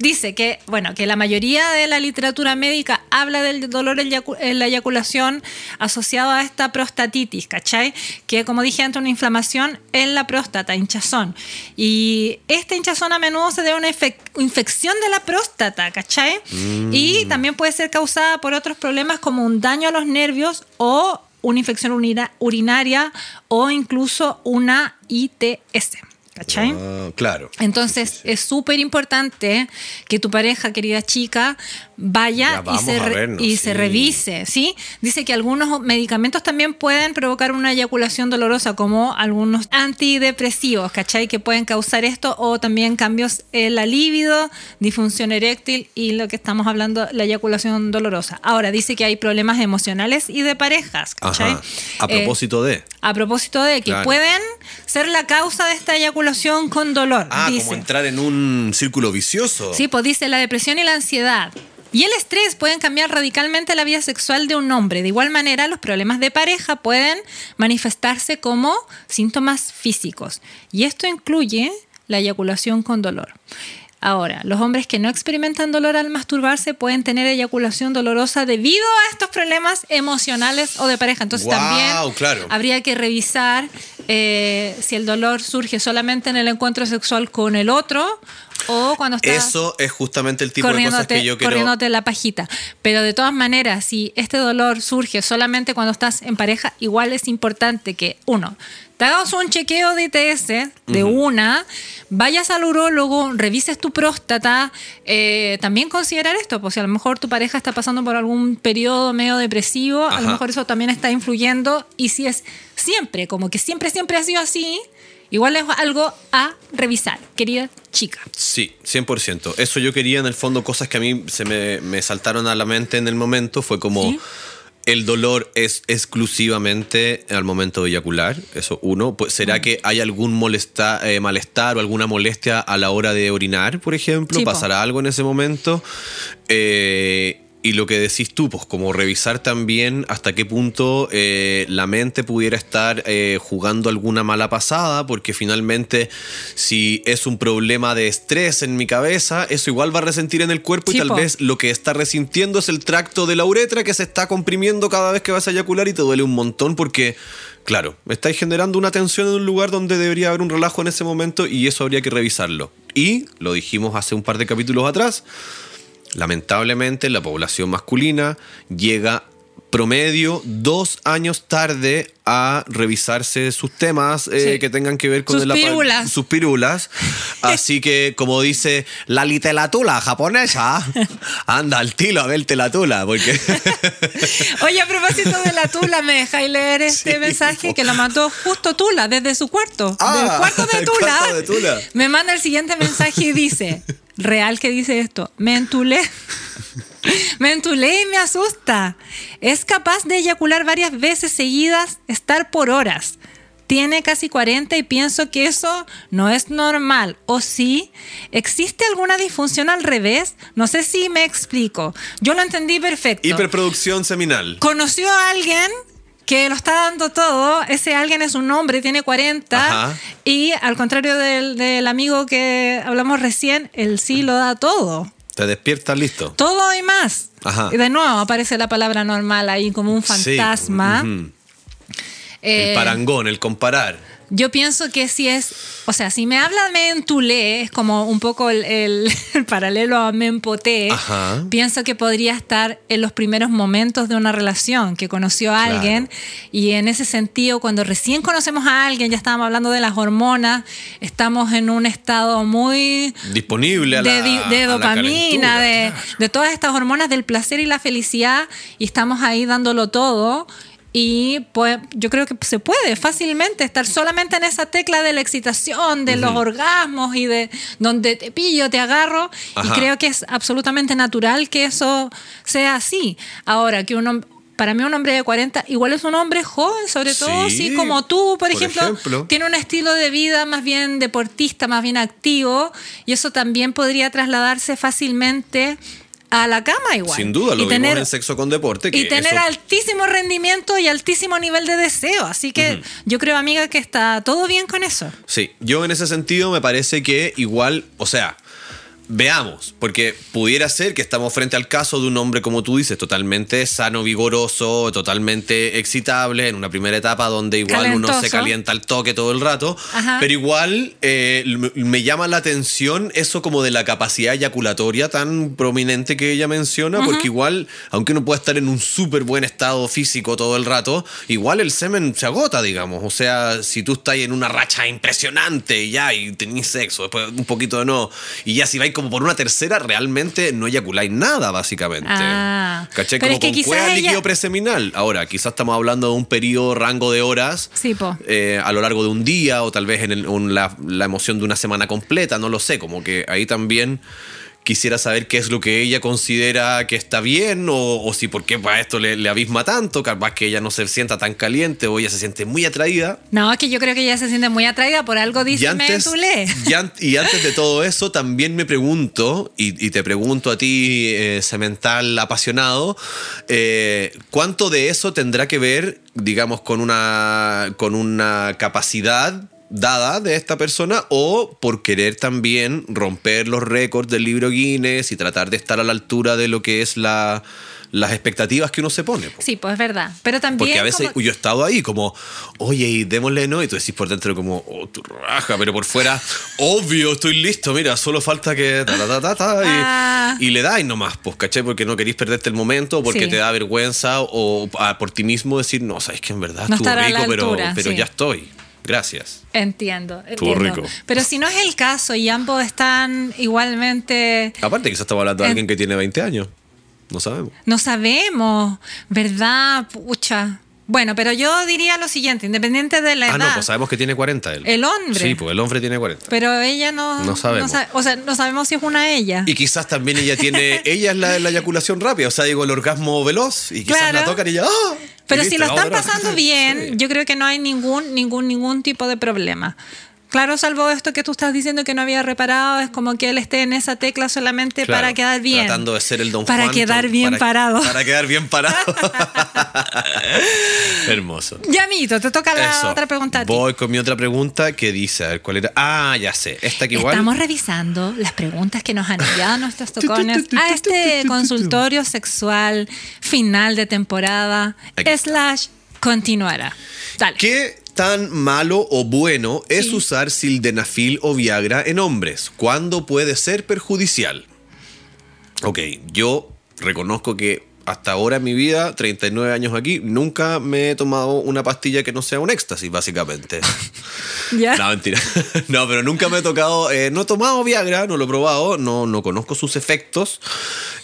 Speaker 1: Dice que, bueno, que la mayoría de la literatura médica habla del dolor en la eyaculación asociado a esta prostatitis, ¿cachai? Que, como dije antes, una inflamación en la próstata, hinchazón. Y esta hinchazón a menudo se debe a una infec- infección de la próstata, ¿cachai? Y también puede ser causada por otros problemas como un daño a los nervios o una infección urina- urinaria o incluso una ITS, ¿cachai?
Speaker 2: Ah, claro.
Speaker 1: Entonces es súper importante que tu pareja, querida chica,
Speaker 2: Ya
Speaker 1: vaya y, se,
Speaker 2: vernos,
Speaker 1: y revise, ¿sí? Dice que algunos medicamentos también pueden provocar una eyaculación dolorosa, como algunos antidepresivos, ¿cachai? Que pueden causar esto, o también cambios en la libido, disfunción eréctil y lo que estamos hablando, la eyaculación dolorosa. Ahora, dice que hay problemas emocionales y de parejas, ¿cachai?
Speaker 2: Ajá. A
Speaker 1: Eh,
Speaker 2: propósito de.
Speaker 1: a propósito de que
Speaker 2: Claro.
Speaker 1: pueden ser la causa de esta eyaculación con dolor.
Speaker 2: Ah,
Speaker 1: dice.
Speaker 2: como entrar en un círculo vicioso.
Speaker 1: Sí, pues dice la depresión y la ansiedad. Y el estrés pueden cambiar radicalmente la vida sexual de un hombre. De igual manera, los problemas de pareja pueden manifestarse como síntomas físicos. Y esto incluye la eyaculación con dolor. Ahora, los hombres que no experimentan dolor al masturbarse pueden tener eyaculación dolorosa debido a estos problemas emocionales o de pareja. Entonces también
Speaker 2: claro.
Speaker 1: habría que revisar eh, si el dolor surge solamente en el encuentro sexual con el otro o cuando estás
Speaker 2: Eso es justamente el tipo de cosas que yo quiero.
Speaker 1: corriéndote la pajita. Pero de todas maneras, si este dolor surge solamente cuando estás en pareja, igual es importante que, uno, te hagas un chequeo de ITS de una, vayas al urólogo, revises tu próstata, eh, también considerar esto, pues si a lo mejor tu pareja está pasando por algún periodo medio depresivo, a lo mejor eso también está influyendo, y si es siempre, como que siempre, siempre ha sido así, igual es algo a revisar, querida chica.
Speaker 2: Sí, 100%. Eso yo quería, en el fondo, cosas que a mí se me, me saltaron a la mente en el momento. Fue como
Speaker 1: Sí.
Speaker 2: el dolor es exclusivamente al momento de eyacular. Eso, uno. Pues, ¿Será
Speaker 1: Mm.
Speaker 2: que hay algún molesta- eh, malestar o alguna molestia a la hora de orinar, por ejemplo?
Speaker 1: Sí, po.
Speaker 2: ¿Pasará algo en ese momento? Eh, y lo que decís tú, pues como revisar también hasta qué punto eh, la mente pudiera estar eh, jugando alguna mala pasada, porque finalmente si es un problema de estrés en mi cabeza, eso igual va a resentir en el cuerpo y tal vez lo que está resintiendo es el tracto de la uretra que se está comprimiendo cada vez que vas a eyacular y te duele un montón porque... Claro, estáis generando una tensión en un lugar donde debería haber un relajo en ese momento y eso habría que revisarlo. Y, lo dijimos hace un par de capítulos atrás, lamentablemente la población masculina llega promedio dos años tarde a revisarse sus temas eh,
Speaker 1: Sí.
Speaker 2: que tengan que ver con
Speaker 1: Sus pirulas.
Speaker 2: sus pirulas. Así que, como dice la literatula japonesa, anda al tilo a verte la tula, porque
Speaker 1: Oye, a propósito de la Tula, ¿me dejáis leer este
Speaker 2: Sí,
Speaker 1: mensaje
Speaker 2: po.
Speaker 1: que lo mandó justo Tula, desde su cuarto?
Speaker 2: Ah,
Speaker 1: del cuarto de
Speaker 2: el
Speaker 1: Tula.
Speaker 2: cuarto de Tula.
Speaker 1: Me manda el siguiente mensaje y dice, real que dice esto, me entulé. Me entulé y me asusta. Es capaz de eyacular varias veces seguidas, estar por horas. Tiene casi 40 y pienso que eso no es normal. ¿O sí? ¿Existe alguna disfunción al revés? No sé si me explico. Yo lo entendí perfecto
Speaker 2: hiperproducción seminal.
Speaker 1: conoció a alguien que lo está dando todo, ese alguien es un hombre, tiene 40,
Speaker 2: Ajá.
Speaker 1: y al contrario del, del amigo que hablamos recién, él sí lo da todo.
Speaker 2: Te despiertas listo.
Speaker 1: Todo y más.
Speaker 2: Ajá.
Speaker 1: Y de nuevo aparece la palabra normal ahí como un
Speaker 2: Sí,
Speaker 1: fantasma.
Speaker 2: ujú.
Speaker 1: Eh,
Speaker 2: El parangón, el comparar.
Speaker 1: Yo pienso que si es, o sea, si me habla de me entulé, es como un poco el, el- el paralelo a me empoté,
Speaker 2: Ajá.
Speaker 1: pienso que podría estar en los primeros momentos de una relación, que conoció a
Speaker 2: Claro.
Speaker 1: alguien, y en ese sentido, cuando recién conocemos a alguien, ya estábamos hablando de las hormonas, estamos en un estado muy
Speaker 2: Disponible a la
Speaker 1: de, de
Speaker 2: a la
Speaker 1: dopamina, de,
Speaker 2: claro.
Speaker 1: de todas estas hormonas del placer y la felicidad, y estamos ahí dándolo todo. Y pues yo creo que se puede fácilmente estar solamente en esa tecla de la excitación, de los orgasmos y de donde te pillo, te agarro. Y creo que es absolutamente natural que eso sea así. Ahora, que un hom- para mí un hombre de 40 igual es un hombre joven, sobre todo
Speaker 2: Sí,
Speaker 1: si como tú, por,
Speaker 2: por
Speaker 1: ejemplo,
Speaker 2: ejemplo.
Speaker 1: tiene un estilo de vida más bien deportista, más bien activo, y eso también podría trasladarse fácilmente a la cama igual.
Speaker 2: Sin duda, lo
Speaker 1: y tener,
Speaker 2: en sexo con deporte. Que
Speaker 1: y tener
Speaker 2: eso-
Speaker 1: altísimo rendimiento y altísimo nivel de deseo. Así que yo creo, amiga, que está todo bien con eso.
Speaker 2: Sí, yo en ese sentido me parece que igual, o sea, veamos, porque pudiera ser que estamos frente al caso de un hombre, como tú dices, totalmente sano, vigoroso, totalmente excitable, en una primera etapa donde igual uno se calienta al toque todo el rato,
Speaker 1: Ajá.
Speaker 2: pero igual eh, me llama la atención eso como de la capacidad eyaculatoria tan prominente que ella menciona, porque igual, aunque uno pueda estar en un súper buen estado físico todo el rato, igual el semen se agota, digamos. O sea, si tú estás en una racha impresionante y ya, y tenés sexo, después un poquito de no, y ya si vais como por una tercera, realmente no eyaculáis nada, básicamente.
Speaker 1: Ah.
Speaker 2: ¿Cachai?
Speaker 1: Pero
Speaker 2: Como
Speaker 1: es que
Speaker 2: con
Speaker 1: quizás
Speaker 2: cueva
Speaker 1: ella-
Speaker 2: líquido preseminal. Ahora, quizás estamos hablando de un periodo, rango de horas
Speaker 1: Sí, po.
Speaker 2: eh, a lo largo de un día o tal vez en el- un- la, la emoción de una semana completa, no lo sé, como que ahí también quisiera saber qué es lo que ella considera que está bien o, o si por qué para esto le, le abisma tanto, capaz que ella no se sienta tan caliente o ella se siente muy atraída.
Speaker 1: No, es que yo creo que ella se siente muy atraída por algo, dice
Speaker 2: Y antes, y an- y antes de todo eso, también me pregunto, y, y te pregunto a ti, eh, semental apasionado, eh, ¿cuánto de eso tendrá que ver, digamos, con una, con una capacidad dada de esta persona o por querer también romper los récords del libro Guinness y tratar de estar a la altura de lo que es la, las expectativas que uno se pone. po.
Speaker 1: Sí, pues es verdad. Pero también.
Speaker 2: Porque a veces
Speaker 1: como-
Speaker 2: yo he estado ahí como, oye, y démosle, ¿no? Y tú decís por dentro como, oh, tu raja, pero por fuera, obvio, estoy listo, mira, solo falta que ta, ta, ta, ta, y,
Speaker 1: Ah.
Speaker 2: y le dais nomás, pues, ¿cachai? Porque no queréis perderte el momento, porque
Speaker 1: Sí.
Speaker 2: te da vergüenza, o ah, por ti mismo decir, no, sabes que en verdad
Speaker 1: No
Speaker 2: estuvo
Speaker 1: a
Speaker 2: rico, pero, pero
Speaker 1: sí.
Speaker 2: ya estoy. Gracias.
Speaker 1: Entiendo.
Speaker 2: Estuvo
Speaker 1: entiendo.
Speaker 2: rico.
Speaker 1: Pero si no es el caso y ambos están igualmente.
Speaker 2: Aparte, quizás estamos hablando de
Speaker 1: En-
Speaker 2: alguien que tiene 20 años. No sabemos.
Speaker 1: No sabemos, ¿verdad? Pucha. Bueno, pero yo diría lo siguiente, independiente de la edad.
Speaker 2: Ah, no, pues sabemos que tiene 40 él.
Speaker 1: El hombre.
Speaker 2: Sí, pues el hombre tiene 40.
Speaker 1: Pero ella no.
Speaker 2: No sabemos.
Speaker 1: sa- o sea, no sabemos si es una ella.
Speaker 2: Y quizás también ella tiene, ella es la la eyaculación rápida, o sea, digo, el orgasmo veloz, y quizás
Speaker 1: Claro.
Speaker 2: la tocan y ya, ¡ah!
Speaker 1: Pero si lo están pasando bien,
Speaker 2: Sí.
Speaker 1: yo creo que no hay ningún, ningún, ningún tipo de problema. Claro, salvo esto que tú estás diciendo que no había reparado, es como que él esté en esa tecla solamente
Speaker 2: Claro,
Speaker 1: para quedar bien.
Speaker 2: Tratando de ser el don
Speaker 1: Para
Speaker 2: Juan,
Speaker 1: quedar bien
Speaker 2: para-
Speaker 1: parado.
Speaker 2: Para quedar bien parado. Hermoso.
Speaker 1: Ya, amiguito, te toca la
Speaker 2: Eso.
Speaker 1: otra pregunta a ti.
Speaker 2: Voy con mi otra pregunta que dice, a ver, ¿cuál era? Ah, ya sé. Esta que igual...
Speaker 1: Estamos revisando las preguntas que nos han enviado nuestros tocones a este consultorio sexual final de temporada
Speaker 2: Aquí.
Speaker 1: slash continuará. Dale.
Speaker 2: ¿Qué tan malo o bueno es
Speaker 1: Sí.
Speaker 2: usar sildenafil o Viagra en hombres? ¿Cuándo puede ser perjudicial? Ok, yo reconozco que hasta ahora en mi vida, 39 años aquí, nunca me he tomado una pastilla que no sea un éxtasis, básicamente.
Speaker 1: ¿Ya?
Speaker 2: No, mentira. No, pero nunca me he tocado. eh, no he tomado Viagra, no lo he probado, no, no conozco sus efectos.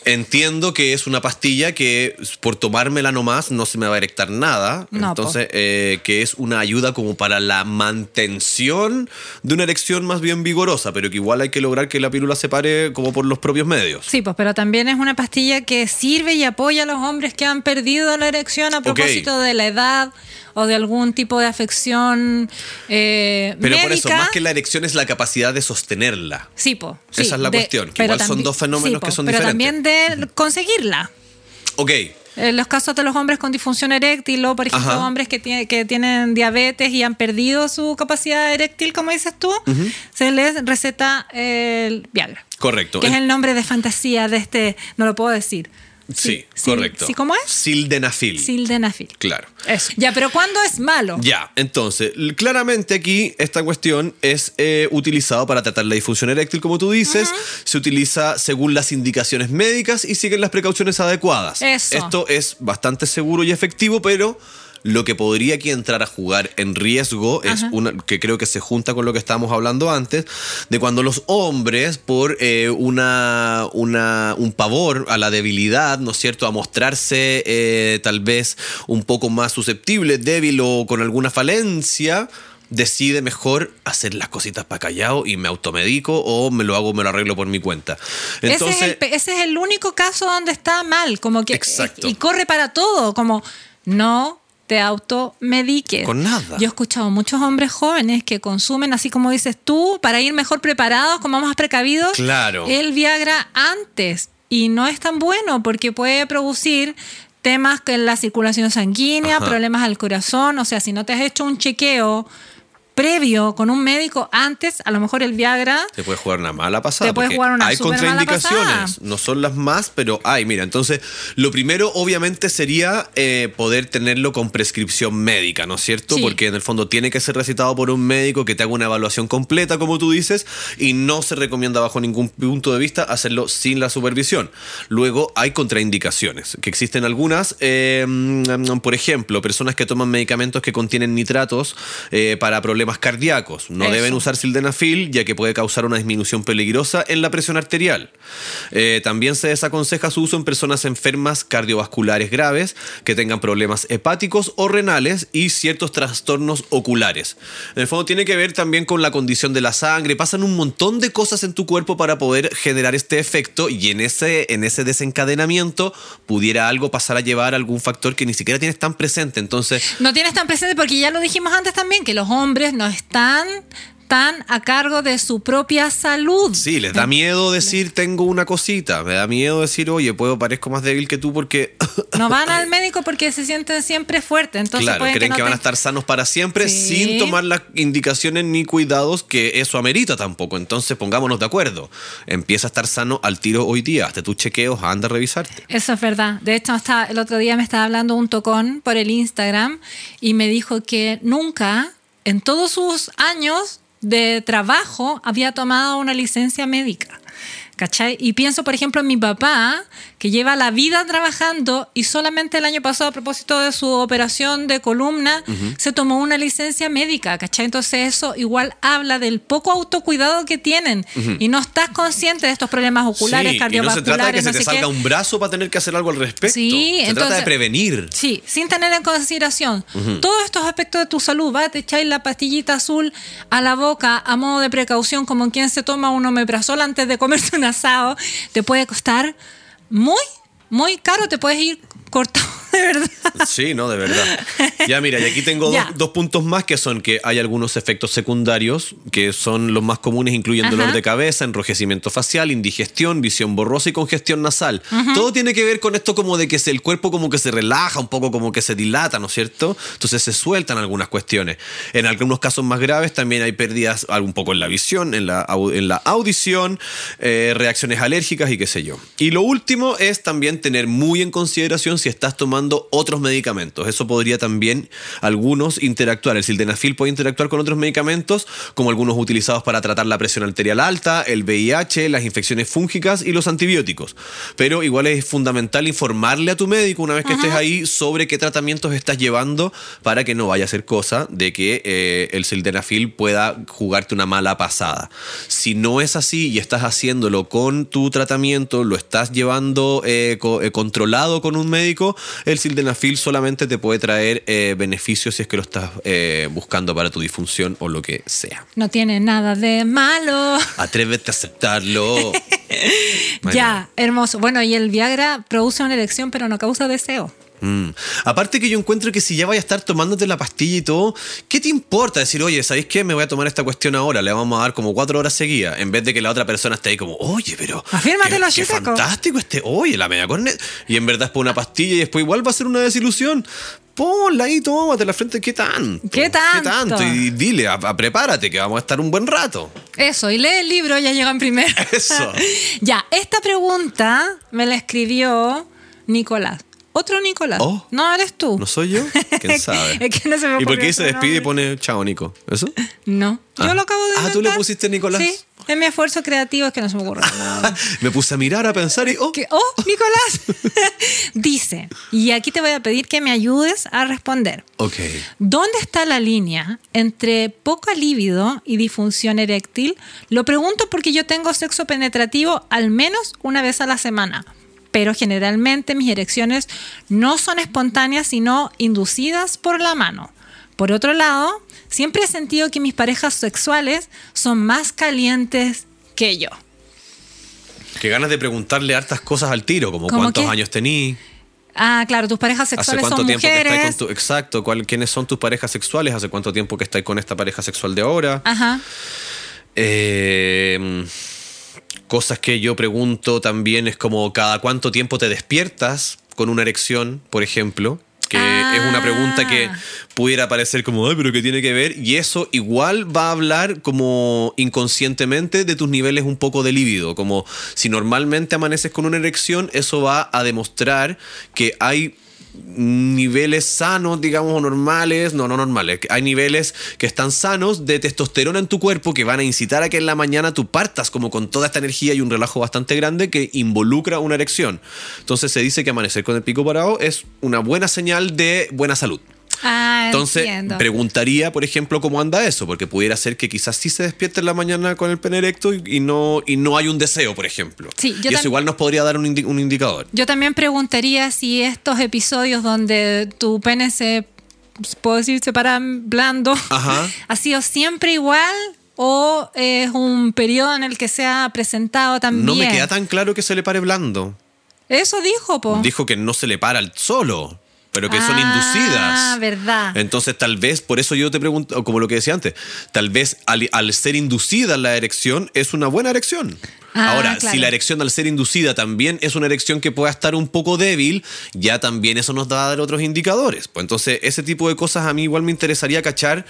Speaker 2: Entiendo que es una pastilla que por tomármela nomás no se me va a erectar nada.
Speaker 1: No.
Speaker 2: Entonces, eh, que es una ayuda como para la mantención de una erección más bien vigorosa, pero que igual hay que lograr que la pílula se pare como por los propios medios.
Speaker 1: Sí, pues, pero también es una pastilla que sirve y apoya a los hombres que han perdido la erección a propósito de la edad o de algún tipo de afección eh,
Speaker 2: Pero
Speaker 1: médica.
Speaker 2: por eso, más que la erección es la capacidad de sostenerla.
Speaker 1: Sí, po, sí,
Speaker 2: Esa es la cuestión, que
Speaker 1: pero
Speaker 2: igual son dos fenómenos
Speaker 1: sí,
Speaker 2: que son
Speaker 1: Pero
Speaker 2: diferentes.
Speaker 1: también de conseguirla.
Speaker 2: Ok,
Speaker 1: En los casos de los hombres con disfunción eréctil o, por ejemplo,
Speaker 2: Ajá.
Speaker 1: hombres que, tiene- que tienen diabetes y han perdido su capacidad eréctil, como dices tú, se les receta el Viagra.
Speaker 2: correcto.
Speaker 1: Que es el nombre de fantasía de este, no lo puedo decir.
Speaker 2: Sí,
Speaker 1: Sí,
Speaker 2: correcto.
Speaker 1: ¿Sí, cómo es?
Speaker 2: Sildenafil.
Speaker 1: Sildenafil.
Speaker 2: Claro.
Speaker 1: Eso. Ya, pero ¿cuándo es malo?
Speaker 2: Ya, entonces, claramente aquí esta cuestión es eh, utilizado para tratar la disfunción eréctil, como tú dices. Se utiliza según las indicaciones médicas y siguen las precauciones adecuadas.
Speaker 1: Eso.
Speaker 2: Esto es bastante seguro y efectivo, pero lo que podría aquí entrar a jugar en riesgo es
Speaker 1: Ajá.
Speaker 2: una que creo que se junta con lo que estábamos hablando antes, de cuando los hombres, por eh, una, una- un pavor a la debilidad, ¿no es cierto?, a mostrarse eh, tal vez un poco más susceptible, débil o con alguna falencia, decide mejor hacer las cositas para callado y me automedico o me lo hago, me lo arreglo por mi cuenta. Entonces,
Speaker 1: ese, es el, pe- ese es el único caso donde está mal, como que
Speaker 2: Exacto.
Speaker 1: y corre para todo, como no te automediques.
Speaker 2: Con nada.
Speaker 1: Yo he escuchado muchos hombres jóvenes que consumen, así como dices tú, para ir mejor preparados, como más precavidos,
Speaker 2: Claro.
Speaker 1: el Viagra antes. Y no es tan bueno porque puede producir temas en la circulación sanguínea,
Speaker 2: Ajá.
Speaker 1: problemas al corazón. O sea, si no te has hecho un chequeo previo con un médico antes, a lo mejor el Viagra
Speaker 2: Te puede jugar una mala pasada.
Speaker 1: Te puede jugar una
Speaker 2: Hay
Speaker 1: súper mala
Speaker 2: contraindicaciones.
Speaker 1: pasada.
Speaker 2: No son las más, pero hay. Mira, entonces, lo primero, obviamente, sería eh, poder tenerlo con prescripción médica, ¿no es cierto?
Speaker 1: Sí.
Speaker 2: Porque en el fondo tiene que ser recetado por un médico que te haga una evaluación completa, como tú dices, y no se recomienda bajo ningún punto de vista hacerlo sin la supervisión. Luego, hay contraindicaciones, que existen algunas. eh, por ejemplo, personas que toman medicamentos que contienen nitratos eh, para problemas cardíacos. No
Speaker 1: Eso.
Speaker 2: deben usar sildenafil, ya que puede causar una disminución peligrosa en la presión arterial. Eh, también se desaconseja su uso en personas enfermas cardiovasculares graves, que tengan problemas hepáticos o renales y ciertos trastornos oculares. En el fondo tiene que ver también con la condición de la sangre. Pasan un montón de cosas en tu cuerpo para poder generar este efecto y en ese, en ese desencadenamiento pudiera algo pasar a llevar algún factor que ni siquiera tienes tan presente. Entonces,
Speaker 1: No tienes tan presente porque ya lo dijimos antes también, que los hombres no están están a cargo de su propia salud.
Speaker 2: Sí, les da miedo decir tengo una cosita, me da miedo decir, oye, puedo parezco más débil que tú porque...
Speaker 1: No van al médico porque se sienten siempre fuertes. Entonces
Speaker 2: claro, creen
Speaker 1: no
Speaker 2: que van a estar sanos para siempre
Speaker 1: Sí.
Speaker 2: sin tomar las indicaciones ni cuidados que eso amerita tampoco. Entonces pongámonos de acuerdo. Empieza a estar sano al tiro hoy día. Hazte tus chequeos, anda a revisarte.
Speaker 1: Eso es verdad. De hecho, estaba- el otro día me estaba hablando un tocón por el Instagram y me dijo que nunca, en todos sus años de trabajo, había tomado una licencia médica. ¿Cachai? Y pienso, por ejemplo, en mi papá, que lleva la vida trabajando y solamente el año pasado, a propósito de su operación de columna, se tomó una licencia médica, ¿cachai? Entonces eso igual habla del poco autocuidado que tienen y no estás consciente de estos problemas oculares,
Speaker 2: Sí, y no
Speaker 1: cardiovasculares,
Speaker 2: se trata de que se te salga
Speaker 1: qué.
Speaker 2: un brazo para tener que hacer algo al respecto.
Speaker 1: Sí,
Speaker 2: se trata de prevenir.
Speaker 1: Sí, sin tener en consideración todos estos aspectos de tu salud. Va, te echáis la pastillita azul a la boca a modo de precaución, como quien se toma un omeprazol antes de comerse un asado. Te puede costar muy, muy caro. Te puedes ir cortado de verdad.
Speaker 2: Sí, no, de verdad. Ya, mira, y aquí tengo dos, dos puntos más que son que hay algunos efectos secundarios que son los más comunes, incluyen
Speaker 1: Ajá.
Speaker 2: dolor de cabeza, enrojecimiento facial, indigestión, visión borrosa y congestión nasal. Todo tiene que ver con esto como de que el cuerpo como que se relaja, un poco como que se dilata, ¿no es cierto? Entonces se sueltan algunas cuestiones. En algunos casos más graves también hay pérdidas un poco en la visión, en la, au- en la audición, eh, reacciones alérgicas y qué sé yo. Y lo último es también tener muy en consideración si estás tomando otros medicamentos. Eso podría también algunos interactuar. El sildenafil puede interactuar con otros medicamentos, como algunos utilizados para tratar la presión arterial alta, el VIH, las infecciones fúngicas y los antibióticos. Pero igual es fundamental informarle a tu médico una vez que estés ahí sobre qué tratamientos estás llevando para que no vaya a ser cosa de que eh, el sildenafil pueda jugarte una mala pasada. Si no es así y estás haciéndolo con tu tratamiento, lo estás llevando eh, co- eh, controlado con un médico, el sildenafil solamente te puede traer eh, beneficios si es que lo estás eh, buscando para tu disfunción o lo que sea.
Speaker 1: No tiene nada de malo.
Speaker 2: Atrévete a aceptarlo. Bueno.
Speaker 1: Ya, hermoso. Bueno, y el Viagra produce una erección, pero no causa deseo.
Speaker 2: Mm. Aparte que yo encuentro que si ya vaya a estar tomándote la pastilla y todo, ¿qué te importa decir, oye, ¿sabéis qué? Me voy a tomar esta cuestión ahora, le vamos a dar como cuatro horas seguidas, en vez de que la otra persona esté ahí como, oye, pero...
Speaker 1: Afírmatelo,
Speaker 2: qué, qué fantástico este, oye, la media corneta. Y en verdad es por una pastilla y después igual va a ser una desilusión. Ponla ahí, tómate la frente, ¿qué tanto?
Speaker 1: ¿Qué tanto?
Speaker 2: Y dile, a- a- prepárate, que vamos a estar un buen rato.
Speaker 1: Eso, y lee el libro, ya llegan primero.
Speaker 2: Eso.
Speaker 1: ya, esta pregunta me la escribió Nicolás. Otro Nicolás.
Speaker 2: Oh.
Speaker 1: no eres tú.
Speaker 2: ¿No soy yo? ¿Quién sabe?
Speaker 1: es que no se me
Speaker 2: ¿Y por qué se despide y pone chao, Nico? ¿Eso?
Speaker 1: No, yo
Speaker 2: Ah.
Speaker 1: lo acabo de
Speaker 2: Ah, ¿tú le pusiste Nicolás?
Speaker 1: Sí, es mi esfuerzo creativo, es que no se me ocurre nada.
Speaker 2: Me puse a mirar, a pensar y... Oh,
Speaker 1: oh, Nicolás. Dice, y aquí te voy a pedir que me ayudes a responder.
Speaker 2: ok.
Speaker 1: ¿Dónde está la línea entre poca líbido y disfunción eréctil? Lo pregunto porque yo tengo sexo penetrativo al menos una vez a la semana, pero generalmente mis erecciones no son espontáneas, sino inducidas por la mano. Por otro lado, siempre he sentido que mis parejas sexuales son más calientes que yo.
Speaker 2: Qué ganas de preguntarle hartas cosas al tiro, como
Speaker 1: ¿Cómo
Speaker 2: cuántos años tení,
Speaker 1: Ah, claro, tus parejas
Speaker 2: hace
Speaker 1: sexuales
Speaker 2: cuánto
Speaker 1: son
Speaker 2: tiempo que estáis
Speaker 1: mujeres.
Speaker 2: con tu... Exacto, cuál, quiénes son tus parejas sexuales, hace cuánto tiempo que estáis con esta pareja sexual de ahora.
Speaker 1: Ajá.
Speaker 2: Eh, cosas que yo pregunto también es como cada cuánto tiempo te despiertas con una erección, por ejemplo. Que es una pregunta que
Speaker 1: Ah.
Speaker 2: pudiera parecer como, ay, pero ¿qué tiene que ver? Y eso igual va a hablar como inconscientemente de tus niveles un poco de líbido. Como si normalmente amaneces con una erección, eso va a demostrar que hay niveles sanos, digamos, o normales, no, no normales, hay niveles que están sanos de testosterona en tu cuerpo que van a incitar a que en la mañana tú partas como con toda esta energía y un relajo bastante grande que involucra una erección. Entonces se dice que amanecer con el pico parado es una buena señal de buena salud.
Speaker 1: Ah,
Speaker 2: Entonces,
Speaker 1: entiendo.
Speaker 2: preguntaría, por ejemplo, cómo anda eso, porque pudiera ser que quizás sí se despierte en la mañana con el pene erecto y, y no, y no hay un deseo, por ejemplo.
Speaker 1: Sí, yo
Speaker 2: y eso igual nos podría dar un, indi- un indicador.
Speaker 1: Yo también preguntaría si estos episodios donde tu pene se, puedo decir, se para blando,
Speaker 2: Ajá.
Speaker 1: ha sido siempre igual o es un periodo en el que se ha presentado también.
Speaker 2: No me queda tan claro que se le pare blando.
Speaker 1: Eso dijo, po.
Speaker 2: Dijo que no se le para el solo. Pero que son
Speaker 1: Ah,
Speaker 2: inducidas.
Speaker 1: verdad.
Speaker 2: Entonces, tal vez, por eso yo te pregunto, como lo que decía antes, tal vez al, al ser inducida la erección es una buena erección.
Speaker 1: Ah,
Speaker 2: Ahora,
Speaker 1: claro.
Speaker 2: si la erección al ser inducida también es una erección que pueda estar un poco débil, ya también eso nos va a dar otros indicadores. Pues entonces, ese tipo de cosas a mí igual me interesaría cachar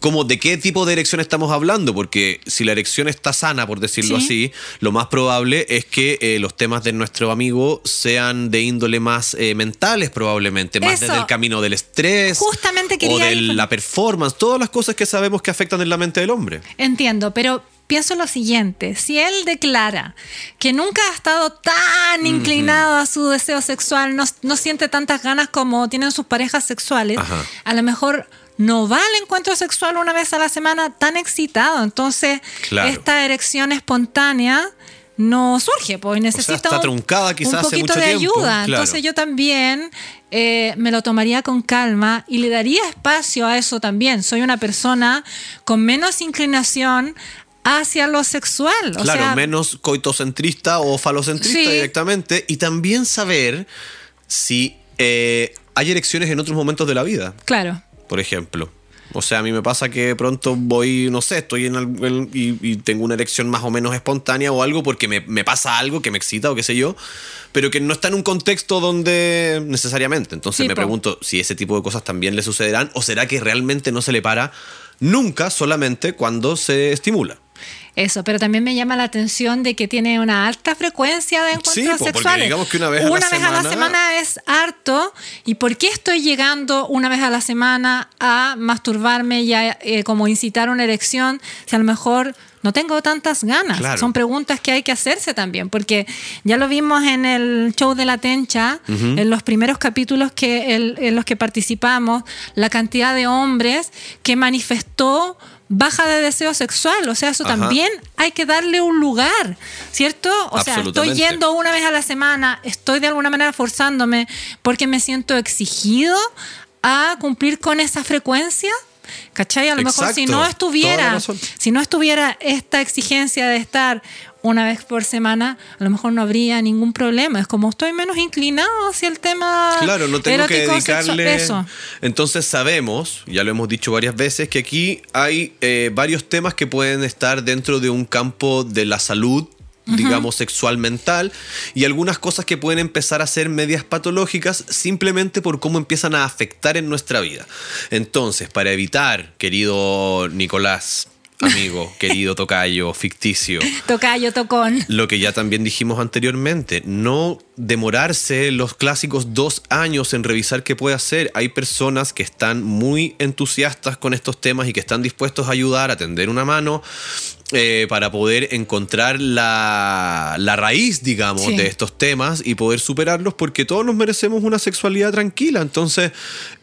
Speaker 2: como de qué tipo de erección estamos hablando, porque si la erección está sana, por decirlo
Speaker 1: Sí.
Speaker 2: así, lo más probable es que eh, los temas de nuestro amigo sean de índole más eh, mentales, probablemente, más
Speaker 1: Eso.
Speaker 2: desde el camino del estrés
Speaker 1: Justamente
Speaker 2: o de
Speaker 1: ir-
Speaker 2: la performance, todas las cosas que sabemos que afectan en la mente del hombre.
Speaker 1: Entiendo, pero pienso lo siguiente, si él declara que nunca ha estado tan inclinado a su deseo sexual, no, no siente tantas ganas como tienen sus parejas sexuales,
Speaker 2: Ajá.
Speaker 1: a lo mejor no va al encuentro sexual una vez a la semana tan excitado, entonces
Speaker 2: Claro.
Speaker 1: esta erección espontánea no surge, pues necesita
Speaker 2: está
Speaker 1: un-
Speaker 2: truncada quizás
Speaker 1: un
Speaker 2: hace
Speaker 1: poquito
Speaker 2: mucho
Speaker 1: de
Speaker 2: tiempo,
Speaker 1: ayuda.
Speaker 2: claro.
Speaker 1: Entonces yo también eh, me lo tomaría con calma y le daría espacio a eso también. Soy una persona con menos inclinación hacia lo sexual. O
Speaker 2: claro,
Speaker 1: sea,
Speaker 2: menos coitocentrista o falocentrista
Speaker 1: Sí.
Speaker 2: directamente. Y también saber si eh, hay erecciones en otros momentos de la vida.
Speaker 1: Claro.
Speaker 2: Por ejemplo. O sea, a mí me pasa que pronto voy, no sé, estoy en, en- y, y tengo una erección más o menos espontánea o algo porque me, me pasa algo que me excita o qué sé yo, pero que no está en un contexto donde necesariamente. Entonces
Speaker 1: Sí,
Speaker 2: me
Speaker 1: po.
Speaker 2: pregunto si ese tipo de cosas también le sucederán o será que realmente no se le para nunca solamente cuando se estimula.
Speaker 1: Eso, pero también me llama la atención de que tiene una alta frecuencia de encuentros
Speaker 2: Sí, po, porque
Speaker 1: sexuales.
Speaker 2: digamos que una vez a la semana-
Speaker 1: semana es harto. ¿Y por qué estoy llegando una vez a la semana a masturbarme y a eh, como incitar una erección si a lo mejor no tengo tantas ganas?
Speaker 2: Claro.
Speaker 1: Son preguntas que hay que hacerse también, porque ya lo vimos en el show de la Tencha, en los primeros capítulos que el- en los que participamos, la cantidad de hombres que manifestó baja de deseo sexual, o sea, eso
Speaker 2: Ajá.
Speaker 1: también hay que darle un lugar, ¿cierto? O sea, estoy yendo una vez a la semana, estoy de alguna manera forzándome porque me siento exigido a cumplir con esa frecuencia. ¿Cachai? A lo mejor si no estuviera, si no estuviera esta exigencia de estar una vez por semana, a lo mejor no habría ningún problema. Es como estoy menos inclinado hacia el tema
Speaker 2: Claro, no tengo que dedicarle.
Speaker 1: Eso.
Speaker 2: Entonces sabemos, ya lo hemos dicho varias veces, que aquí hay eh, varios temas que pueden estar dentro de un campo de la salud digamos, sexual mental, y algunas cosas que pueden empezar a ser medias patológicas simplemente por cómo empiezan a afectar en nuestra vida. Entonces, para evitar, querido Nicolás, amigo, querido tocayo, ficticio,
Speaker 1: Tocayo, tocón.
Speaker 2: lo que ya también dijimos anteriormente, no demorarse los clásicos dos años en revisar qué puede hacer. Hay personas que están muy entusiastas con estos temas y que están dispuestos a ayudar, a tender una mano eh, para poder encontrar la, la raíz, digamos,
Speaker 1: Sí.
Speaker 2: de estos temas y poder superarlos porque todos nos merecemos una sexualidad tranquila. Entonces,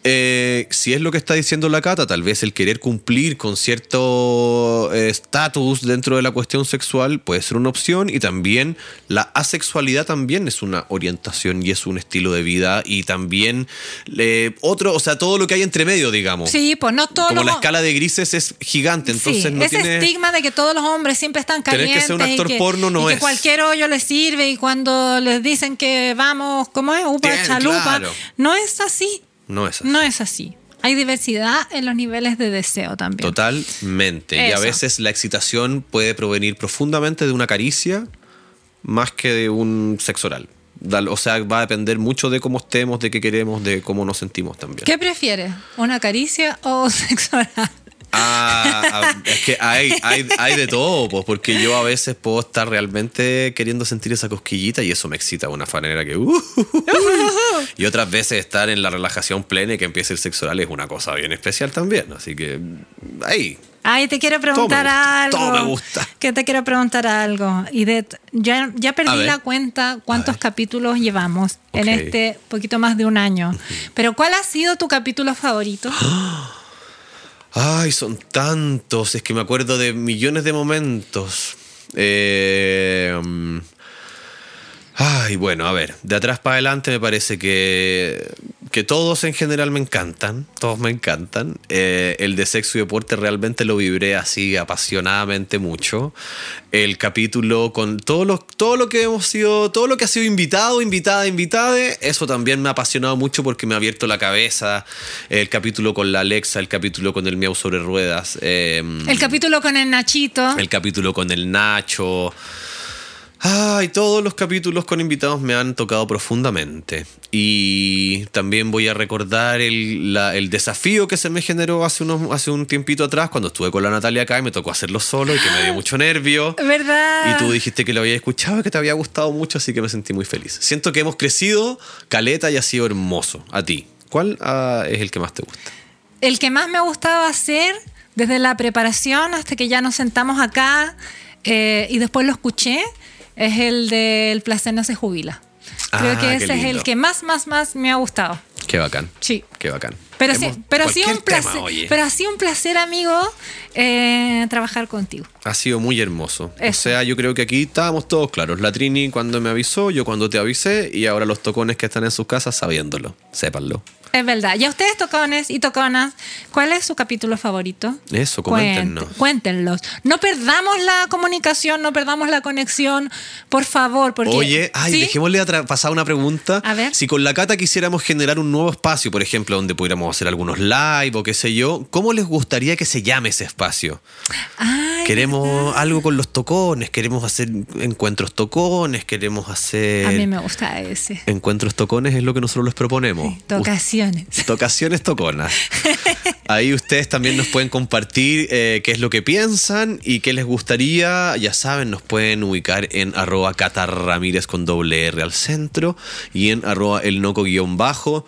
Speaker 2: eh, si es lo que está diciendo la Cata, tal vez el querer cumplir con cierto eh, estatus dentro de la cuestión sexual puede ser una opción y también la asexualidad también es una orientación y es un estilo de vida y también eh, otro, o sea, todo lo que hay entre medio, digamos.
Speaker 1: Sí, pues no todos
Speaker 2: Como
Speaker 1: los
Speaker 2: la escala de grises es gigante, entonces
Speaker 1: sí,
Speaker 2: no
Speaker 1: ese
Speaker 2: tiene...
Speaker 1: estigma de que todos los hombres siempre están
Speaker 2: Tener que
Speaker 1: calientes
Speaker 2: ser un actor
Speaker 1: que,
Speaker 2: porno no
Speaker 1: y que
Speaker 2: es.
Speaker 1: cualquier hoyo les sirve y cuando les dicen que vamos, ¿cómo es? Upa,
Speaker 2: Bien,
Speaker 1: chalupa.
Speaker 2: claro.
Speaker 1: No es así.
Speaker 2: No es así.
Speaker 1: No es así. Hay diversidad en los niveles de deseo también.
Speaker 2: Totalmente. Y a veces la excitación puede provenir profundamente de una caricia más que de un sexo oral. O sea, va a depender mucho de cómo estemos, de qué queremos, de cómo nos sentimos también.
Speaker 1: ¿Qué prefieres? ¿Una caricia o sexo oral?
Speaker 2: Ah, ah, es que hay, hay, hay de todo, pues, porque yo a veces puedo estar realmente queriendo sentir esa cosquillita y eso me excita de una manera que... uh, y otras veces estar en la relajación plena y que empiece el sexo oral es una cosa bien especial también. Así que ahí,
Speaker 1: Ay, te quiero preguntar
Speaker 2: gusta,
Speaker 1: algo.
Speaker 2: todo me gusta.
Speaker 1: Que te quiero preguntar algo. Y de, ya, ya perdí la cuenta cuántos capítulos llevamos en este poquito más de un año. Pero ¿cuál ha sido tu capítulo favorito?
Speaker 2: Ay, son tantos. Es que me acuerdo de millones de momentos. Eh, mm, Ay, bueno, a ver, de atrás para adelante me parece que, que todos en general me encantan, todos me encantan. Eh, el de sexo y deporte realmente lo vibré así apasionadamente mucho. El capítulo con todo lo, todo lo que hemos sido, todo lo que ha sido invitado, invitada, invitada, eso también me ha apasionado mucho porque me ha abierto la cabeza. El capítulo con la Alexa, el capítulo con el Miau sobre ruedas. eh,
Speaker 1: El capítulo con el Nachito.
Speaker 2: el capítulo con el Nacho. Ay, todos los capítulos con invitados me han tocado profundamente. Y también voy a recordar el, la- el desafío que se me generó hace, unos, hace un tiempito atrás cuando estuve con la Natalia acá y me tocó hacerlo solo y que me dio mucho nervio.
Speaker 1: ¿Verdad?
Speaker 2: Y tú dijiste que lo había escuchado y que te había gustado mucho, así que me sentí muy feliz. Siento que hemos crecido, Caleta, y ha sido hermoso. A ti, ¿cuál ah, es el que más te gusta?
Speaker 1: El que más me ha gustado hacer, desde la preparación hasta que ya nos sentamos acá eh, y después lo escuché, es el del placer no se jubila. Creo
Speaker 2: Ah,
Speaker 1: que ese es el que más, más, más me ha gustado.
Speaker 2: Qué bacán.
Speaker 1: Sí.
Speaker 2: Qué bacán.
Speaker 1: Pero sí, pero sí
Speaker 2: cualquier
Speaker 1: un placer,
Speaker 2: tema, oye.
Speaker 1: pero ha sido un placer, amigo, eh, trabajar contigo.
Speaker 2: Ha sido muy hermoso. O sea, yo creo que aquí estábamos todos claros. La Trini cuando me avisó, yo cuando te avisé y ahora los tocones que están en sus casas sabiéndolo. Sépanlo.
Speaker 1: Es verdad. Y a ustedes, tocones y toconas, ¿cuál es su capítulo favorito?
Speaker 2: Eso, coméntenos.
Speaker 1: Cuéntenlos. No perdamos la comunicación, no perdamos la conexión, por favor. Porque,
Speaker 2: Oye, ay,
Speaker 1: ¿Sí?
Speaker 2: dejémosle pasar una pregunta.
Speaker 1: A ver.
Speaker 2: Si con la Cata quisiéramos generar un nuevo espacio, por ejemplo, donde pudiéramos hacer algunos live o qué sé yo, ¿cómo les gustaría que se llame ese espacio?
Speaker 1: Ay,
Speaker 2: Queremos algo con los tocones, queremos hacer encuentros tocones, queremos hacer...
Speaker 1: a mí me gusta ese.
Speaker 2: Encuentros tocones es lo que nosotros les proponemos.
Speaker 1: Tocaciones.
Speaker 2: Tocaciones toconas. Ahí ustedes también nos pueden compartir eh, qué es lo que piensan y qué les gustaría. Ya saben, nos pueden ubicar en arroba catarramírez con doble R al centro y en arroba el noco guion bajo.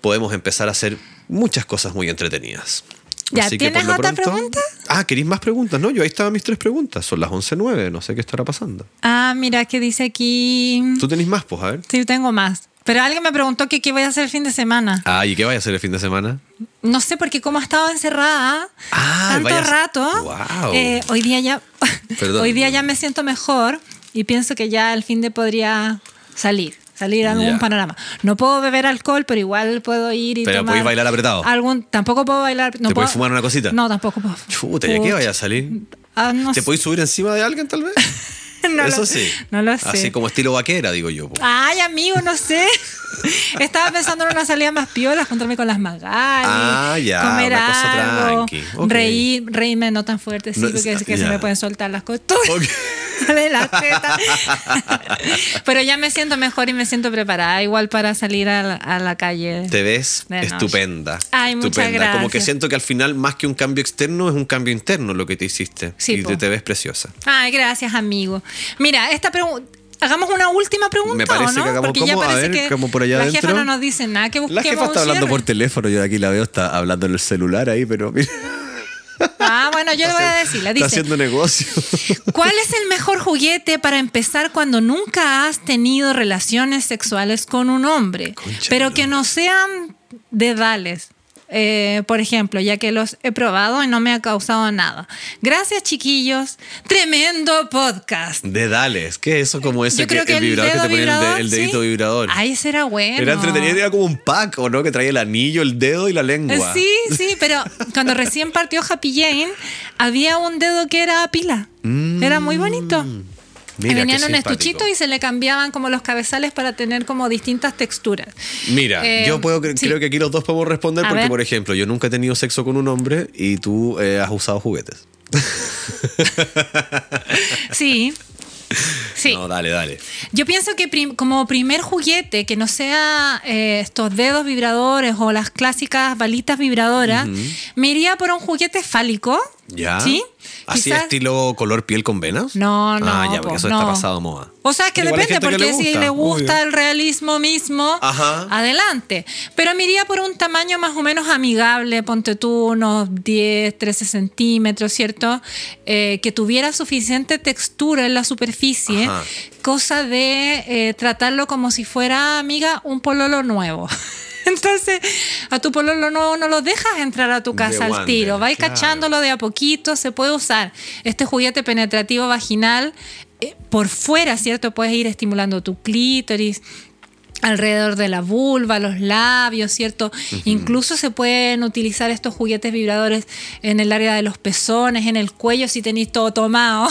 Speaker 2: Podemos empezar a hacer muchas cosas muy entretenidas.
Speaker 1: Ya, ¿tienes otra pregunta?
Speaker 2: Ah, ¿queréis más preguntas? No, yo ahí estaban mis tres preguntas. Son las 11.09, no sé qué estará pasando.
Speaker 1: Ah, mira, que dice aquí.
Speaker 2: ¿Tú tenés más, pues? A ver.
Speaker 1: Sí, tengo más. Pero alguien me preguntó que qué voy a hacer el fin de semana.
Speaker 2: Ah, ¿y qué vaya a hacer el fin de semana?
Speaker 1: No sé, porque como he estado encerrada
Speaker 2: Ah,
Speaker 1: tanto
Speaker 2: vayas-
Speaker 1: rato,
Speaker 2: Guau.
Speaker 1: eh, hoy día ya
Speaker 2: Perdón.
Speaker 1: hoy día ya me siento mejor y pienso que ya el fin de podría salir, salir a algún
Speaker 2: Ya.
Speaker 1: panorama. No puedo beber alcohol, pero igual puedo ir y
Speaker 2: Pero
Speaker 1: tomar
Speaker 2: podéis bailar apretado.
Speaker 1: Algún, tampoco puedo bailar. No
Speaker 2: ¿Te
Speaker 1: puedo,
Speaker 2: fumar una cosita?
Speaker 1: No, tampoco puedo.
Speaker 2: Chuta, ¿y a qué vaya a salir?
Speaker 1: Ah, no
Speaker 2: ¿Te
Speaker 1: sé.
Speaker 2: podéis subir encima de alguien, tal vez?
Speaker 1: No
Speaker 2: Eso
Speaker 1: lo-
Speaker 2: sí.
Speaker 1: No lo sé.
Speaker 2: Así como estilo vaquera, digo yo. po.
Speaker 1: Ay, amigo, no sé. Estaba pensando en una salida más piola, juntarme con las magali,
Speaker 2: Ah, ya,
Speaker 1: comer
Speaker 2: una cosa
Speaker 1: algo,
Speaker 2: tranqui. Ok.
Speaker 1: reír, reírme no tan fuerte, sí,
Speaker 2: No,
Speaker 1: porque es que
Speaker 2: ya.
Speaker 1: se me pueden soltar las costuras
Speaker 2: Ok.
Speaker 1: de las tetas. Pero ya me siento mejor y me siento preparada, igual para salir a la, a la calle.
Speaker 2: Te ves estupenda.
Speaker 1: Ay, muchas
Speaker 2: estupenda. Como que
Speaker 1: gracias.
Speaker 2: siento que al final, más que un cambio externo, es un cambio interno lo que te hiciste.
Speaker 1: Sí,
Speaker 2: y te ves preciosa.
Speaker 1: Ay, gracias, amigo. Mira, esta pregunta. Hagamos una última pregunta,
Speaker 2: Me parece
Speaker 1: ¿o no?
Speaker 2: que hagamos
Speaker 1: Porque ya
Speaker 2: como, a
Speaker 1: parece
Speaker 2: ver,
Speaker 1: que
Speaker 2: como por allá
Speaker 1: la
Speaker 2: adentro.
Speaker 1: jefa no nos dice nada, que
Speaker 2: La
Speaker 1: busquemos
Speaker 2: jefa está hablando por teléfono, yo de aquí la veo, está hablando en el celular ahí, pero mira,
Speaker 1: Ah, bueno, yo le voy a decir.
Speaker 2: Está
Speaker 1: dice,
Speaker 2: haciendo negocio.
Speaker 1: ¿Cuál es el mejor juguete para empezar cuando nunca has tenido relaciones sexuales con un hombre?
Speaker 2: Concha
Speaker 1: pero que no sean dedales. Eh, por ejemplo, ya que los he probado y no me ha causado nada. Gracias, chiquillos. Tremendo podcast.
Speaker 2: Dedales, ¿qué es eso como ese
Speaker 1: Yo creo que
Speaker 2: el
Speaker 1: el,
Speaker 2: vibrador que te ponen el, de- el dedito
Speaker 1: sí.
Speaker 2: vibrador?
Speaker 1: Ay, ese era bueno.
Speaker 2: Era entretenido, era como un pack, ¿o no? Que traía el anillo, el dedo y la lengua.
Speaker 1: Eh, Sí, sí, pero cuando recién partió Happy Jane, había un dedo que era pila. Era muy bonito.
Speaker 2: Mira,
Speaker 1: Y venía
Speaker 2: qué
Speaker 1: en un estuchito y se le cambiaban como los cabezales para tener como distintas texturas.
Speaker 2: Mira,
Speaker 1: Eh,
Speaker 2: yo puedo, cre-
Speaker 1: sí.
Speaker 2: creo que aquí los dos podemos responder
Speaker 1: A
Speaker 2: porque,
Speaker 1: ver.
Speaker 2: por ejemplo, yo nunca he tenido sexo con un hombre y tú eh, has usado juguetes.
Speaker 1: Sí. Sí.
Speaker 2: No, dale, dale.
Speaker 1: Yo pienso que prim- como primer juguete, que no sea eh, estos dedos vibradores o las clásicas balitas vibradoras, me iría por un juguete fálico.
Speaker 2: ¿Ya?
Speaker 1: ¿Sí?
Speaker 2: ¿Así
Speaker 1: Quizás-
Speaker 2: estilo color piel con venas?
Speaker 1: No, no.
Speaker 2: Ah, ya,
Speaker 1: po,
Speaker 2: porque eso
Speaker 1: no.
Speaker 2: está pasado moda.
Speaker 1: O sea, es que
Speaker 2: Igual
Speaker 1: depende,
Speaker 2: que
Speaker 1: porque
Speaker 2: le
Speaker 1: si le gusta
Speaker 2: obvio.
Speaker 1: el realismo mismo,
Speaker 2: Ajá.
Speaker 1: adelante. Pero me iría por un tamaño más o menos amigable, ponte tú unos 10, 13 centímetros, ¿cierto? Eh, que tuviera suficiente textura en la superficie,
Speaker 2: Ajá.
Speaker 1: cosa de eh, tratarlo como si fuera, amiga, un pololo nuevo. Entonces, a tu pololo nuevo no lo dejas entrar a tu casa al tiro. Vais
Speaker 2: claro.
Speaker 1: cachándolo de a poquito, se puede usar. Este juguete penetrativo vaginal eh, por fuera, ¿cierto? Puedes ir estimulando tu clítoris alrededor de la vulva, los labios, ¿cierto? Incluso se pueden utilizar estos juguetes vibradores en el área de los pezones, en el cuello si tenéis todo tomado.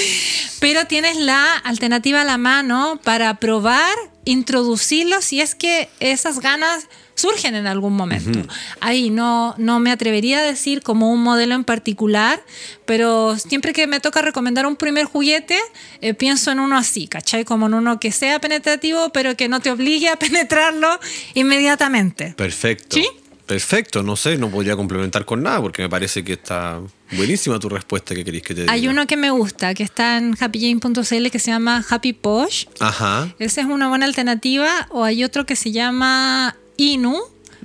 Speaker 1: Pero tienes la alternativa a la mano para probar, introducirlo si es que esas ganas surgen en algún momento. Ahí no, no me atrevería a decir como un modelo en particular, pero siempre que me toca recomendar un primer juguete, eh, pienso en uno así, ¿cachai? Como en uno que sea penetrativo, pero que no te obligue a penetrarlo inmediatamente.
Speaker 2: Perfecto.
Speaker 1: ¿Sí?
Speaker 2: Perfecto, no sé, no podría complementar con nada porque me parece que está buenísima tu respuesta que queréis que te diga.
Speaker 1: Hay uno que me gusta, que está en happyjane.cl que se llama Happy Posh.
Speaker 2: Ajá.
Speaker 1: Esa es una buena alternativa. O hay otro que se llama Inu,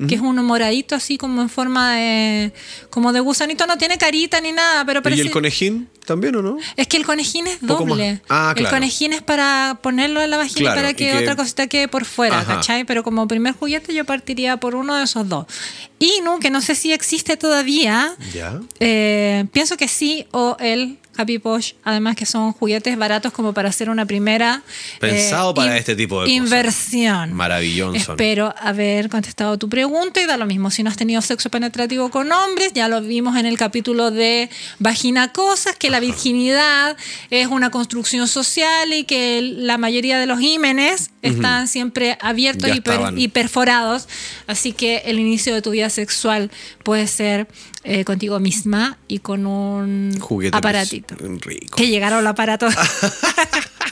Speaker 1: que es uno moradito así como en forma de como de gusanito, no tiene carita ni nada, pero
Speaker 2: ¿Y
Speaker 1: parece...
Speaker 2: el conejín también o no?
Speaker 1: Es que el conejín es doble.
Speaker 2: Ah,
Speaker 1: El
Speaker 2: claro.
Speaker 1: conejín es para ponerlo en la vagina
Speaker 2: Claro,
Speaker 1: para
Speaker 2: y
Speaker 1: que,
Speaker 2: que-
Speaker 1: otra cosita quede por fuera,
Speaker 2: Ajá.
Speaker 1: ¿cachai? Pero como primer juguete yo partiría por uno de esos dos. Inu, que no sé si existe todavía,
Speaker 2: Ya.
Speaker 1: eh, pienso que sí, o el Happy Posh, además que son juguetes baratos como para hacer una primera
Speaker 2: Pensado para
Speaker 1: in-
Speaker 2: este tipo de cosas.
Speaker 1: inversión.
Speaker 2: Maravilloso.
Speaker 1: Espero haber contestado tu pregunta y da lo mismo. Si no has tenido sexo penetrativo con hombres, ya lo vimos en el capítulo de Vagina Cosas, que la virginidad es una construcción social y que la mayoría de los ímenes están siempre abiertos y, per-
Speaker 2: estaban.
Speaker 1: y perforados. Así que el inicio de tu vida sexual puede ser eh, contigo misma y con un
Speaker 2: Juguete.
Speaker 1: aparatito.
Speaker 2: Rico.
Speaker 1: Que llegaron al aparato.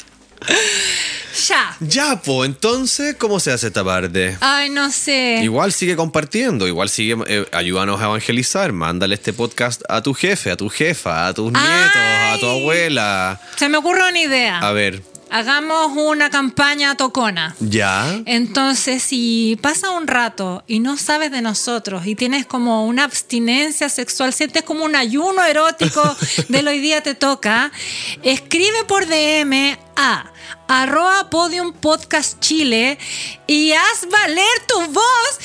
Speaker 1: ya.
Speaker 2: Ya, po, entonces, ¿cómo se hace esta parte?
Speaker 1: Ay, no sé.
Speaker 2: Igual sigue compartiendo, igual sigue, eh, ayúdanos a evangelizar, mándale este podcast a tu jefe, a tu jefa, a tus
Speaker 1: Ay.
Speaker 2: nietos, a tu abuela.
Speaker 1: Se me ocurre una idea.
Speaker 2: A ver,
Speaker 1: Hagamos una campaña tocona.
Speaker 2: ya.
Speaker 1: Entonces, si pasa un rato y no sabes de nosotros y tienes como una abstinencia sexual, sientes como un ayuno erótico del hoy día te toca, escribe por DM a arroba podium podcast chile y haz valer tu voz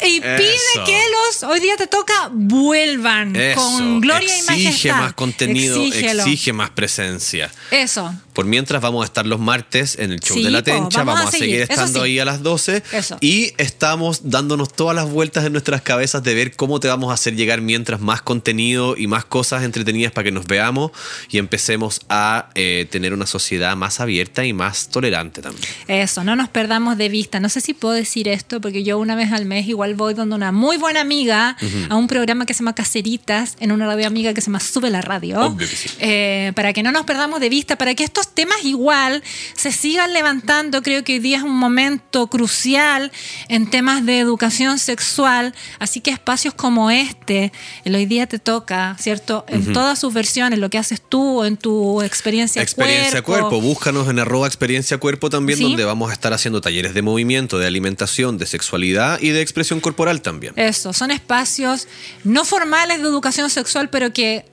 Speaker 1: y pide
Speaker 2: Eso.
Speaker 1: que los hoy día te toca vuelvan
Speaker 2: Eso.
Speaker 1: con gloria y majestad.
Speaker 2: Exige más contenido,
Speaker 1: Exígelo.
Speaker 2: exige más presencia.
Speaker 1: Eso.
Speaker 2: Por mientras vamos a estar los martes en el show
Speaker 1: Sí,
Speaker 2: de la Tencha,
Speaker 1: vamos
Speaker 2: vamos,
Speaker 1: a
Speaker 2: a seguir estando
Speaker 1: sí.
Speaker 2: ahí a las 12
Speaker 1: Eso.
Speaker 2: y estamos dándonos todas las vueltas en nuestras cabezas de ver cómo te vamos a hacer llegar mientras más contenido y más cosas entretenidas para que nos veamos y empecemos a eh, tener una sociedad más abierta y más tolerante también.
Speaker 1: Eso, no nos perdamos de vista. No sé si puedo decir esto, porque yo una vez al mes igual voy donde una muy buena amiga a un programa que se llama Caceritas, en una radio amiga que se llama Sube la Radio.
Speaker 2: Obvio que sí.
Speaker 1: Eh, para que no nos perdamos de vista, para que estos temas igual se sigan levantando. Creo que hoy día es un momento crucial en temas de educación sexual. Así que espacios como este, el hoy día te toca, ¿cierto? En todas sus versiones, lo que haces tú en tu experiencia,
Speaker 2: Experiencia cuerpo. búscanos en arroba experiencia cuerpo también,
Speaker 1: Sí.
Speaker 2: donde vamos a estar haciendo talleres de movimiento, de alimentación, de sexualidad y de expresión corporal también.
Speaker 1: Eso, son espacios no formales de educación sexual, pero que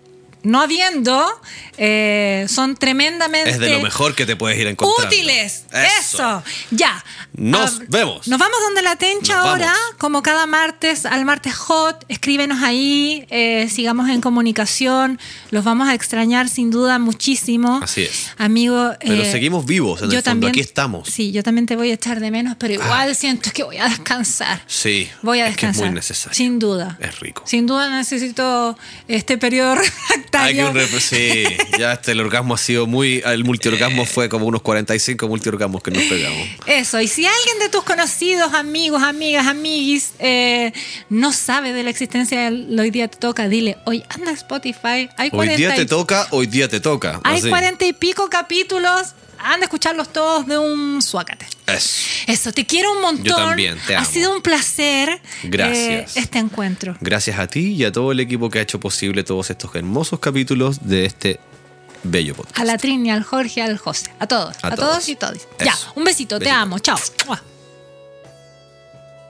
Speaker 1: no habiendo, eh, son tremendamente
Speaker 2: Es de lo mejor que te puedes ir encontrando.
Speaker 1: útiles. Eso. Ya.
Speaker 2: Nos
Speaker 1: Ah,
Speaker 2: vemos.
Speaker 1: Nos vamos donde la tencha
Speaker 2: Nos
Speaker 1: ahora,
Speaker 2: vamos.
Speaker 1: como cada martes, al martes hot. Escríbenos ahí, eh, sigamos en comunicación. Los vamos a extrañar sin duda muchísimo.
Speaker 2: Así es.
Speaker 1: Amigo.
Speaker 2: Pero
Speaker 1: eh,
Speaker 2: seguimos vivos en el fondo, aquí estamos.
Speaker 1: Sí, yo también te voy a echar de menos, pero igual siento que voy a descansar.
Speaker 2: Sí,
Speaker 1: Voy a
Speaker 2: es que es
Speaker 1: descansar.
Speaker 2: muy necesario.
Speaker 1: Sin duda.
Speaker 2: Es rico.
Speaker 1: Sin duda necesito este periodo
Speaker 2: Hay un sí, ya este, el orgasmo ha sido muy. El multiorgasmo fue como unos 45 multiorgasmos que nos pegamos.
Speaker 1: Eso, y si alguien de tus conocidos, amigos, amigas, amiguis, eh, no sabe de la existencia del Hoy Día Te Toca, dile, hoy anda Spotify, hay
Speaker 2: Hoy
Speaker 1: 40
Speaker 2: día te toca, hoy día te toca.
Speaker 1: hay. 40 y pico capítulos, anda a escucharlos todos de un suácate.
Speaker 2: Eso.
Speaker 1: Eso, te quiero un montón.
Speaker 2: Yo también, te
Speaker 1: Ha
Speaker 2: amo.
Speaker 1: sido un placer
Speaker 2: Gracias.
Speaker 1: eh, este encuentro.
Speaker 2: Gracias a ti y a todo el equipo que ha hecho posible todos estos hermosos capítulos de este bello podcast.
Speaker 1: A la Trini, al Jorge, al José, a todos,
Speaker 2: A
Speaker 1: a,
Speaker 2: todos.
Speaker 1: todos y todos. Ya, un besito, te amo, chao.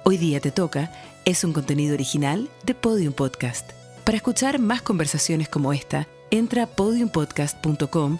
Speaker 3: Hoy día te toca es un contenido original de Podium Podcast. Para escuchar más conversaciones como esta, entra a podiumpodcast.com,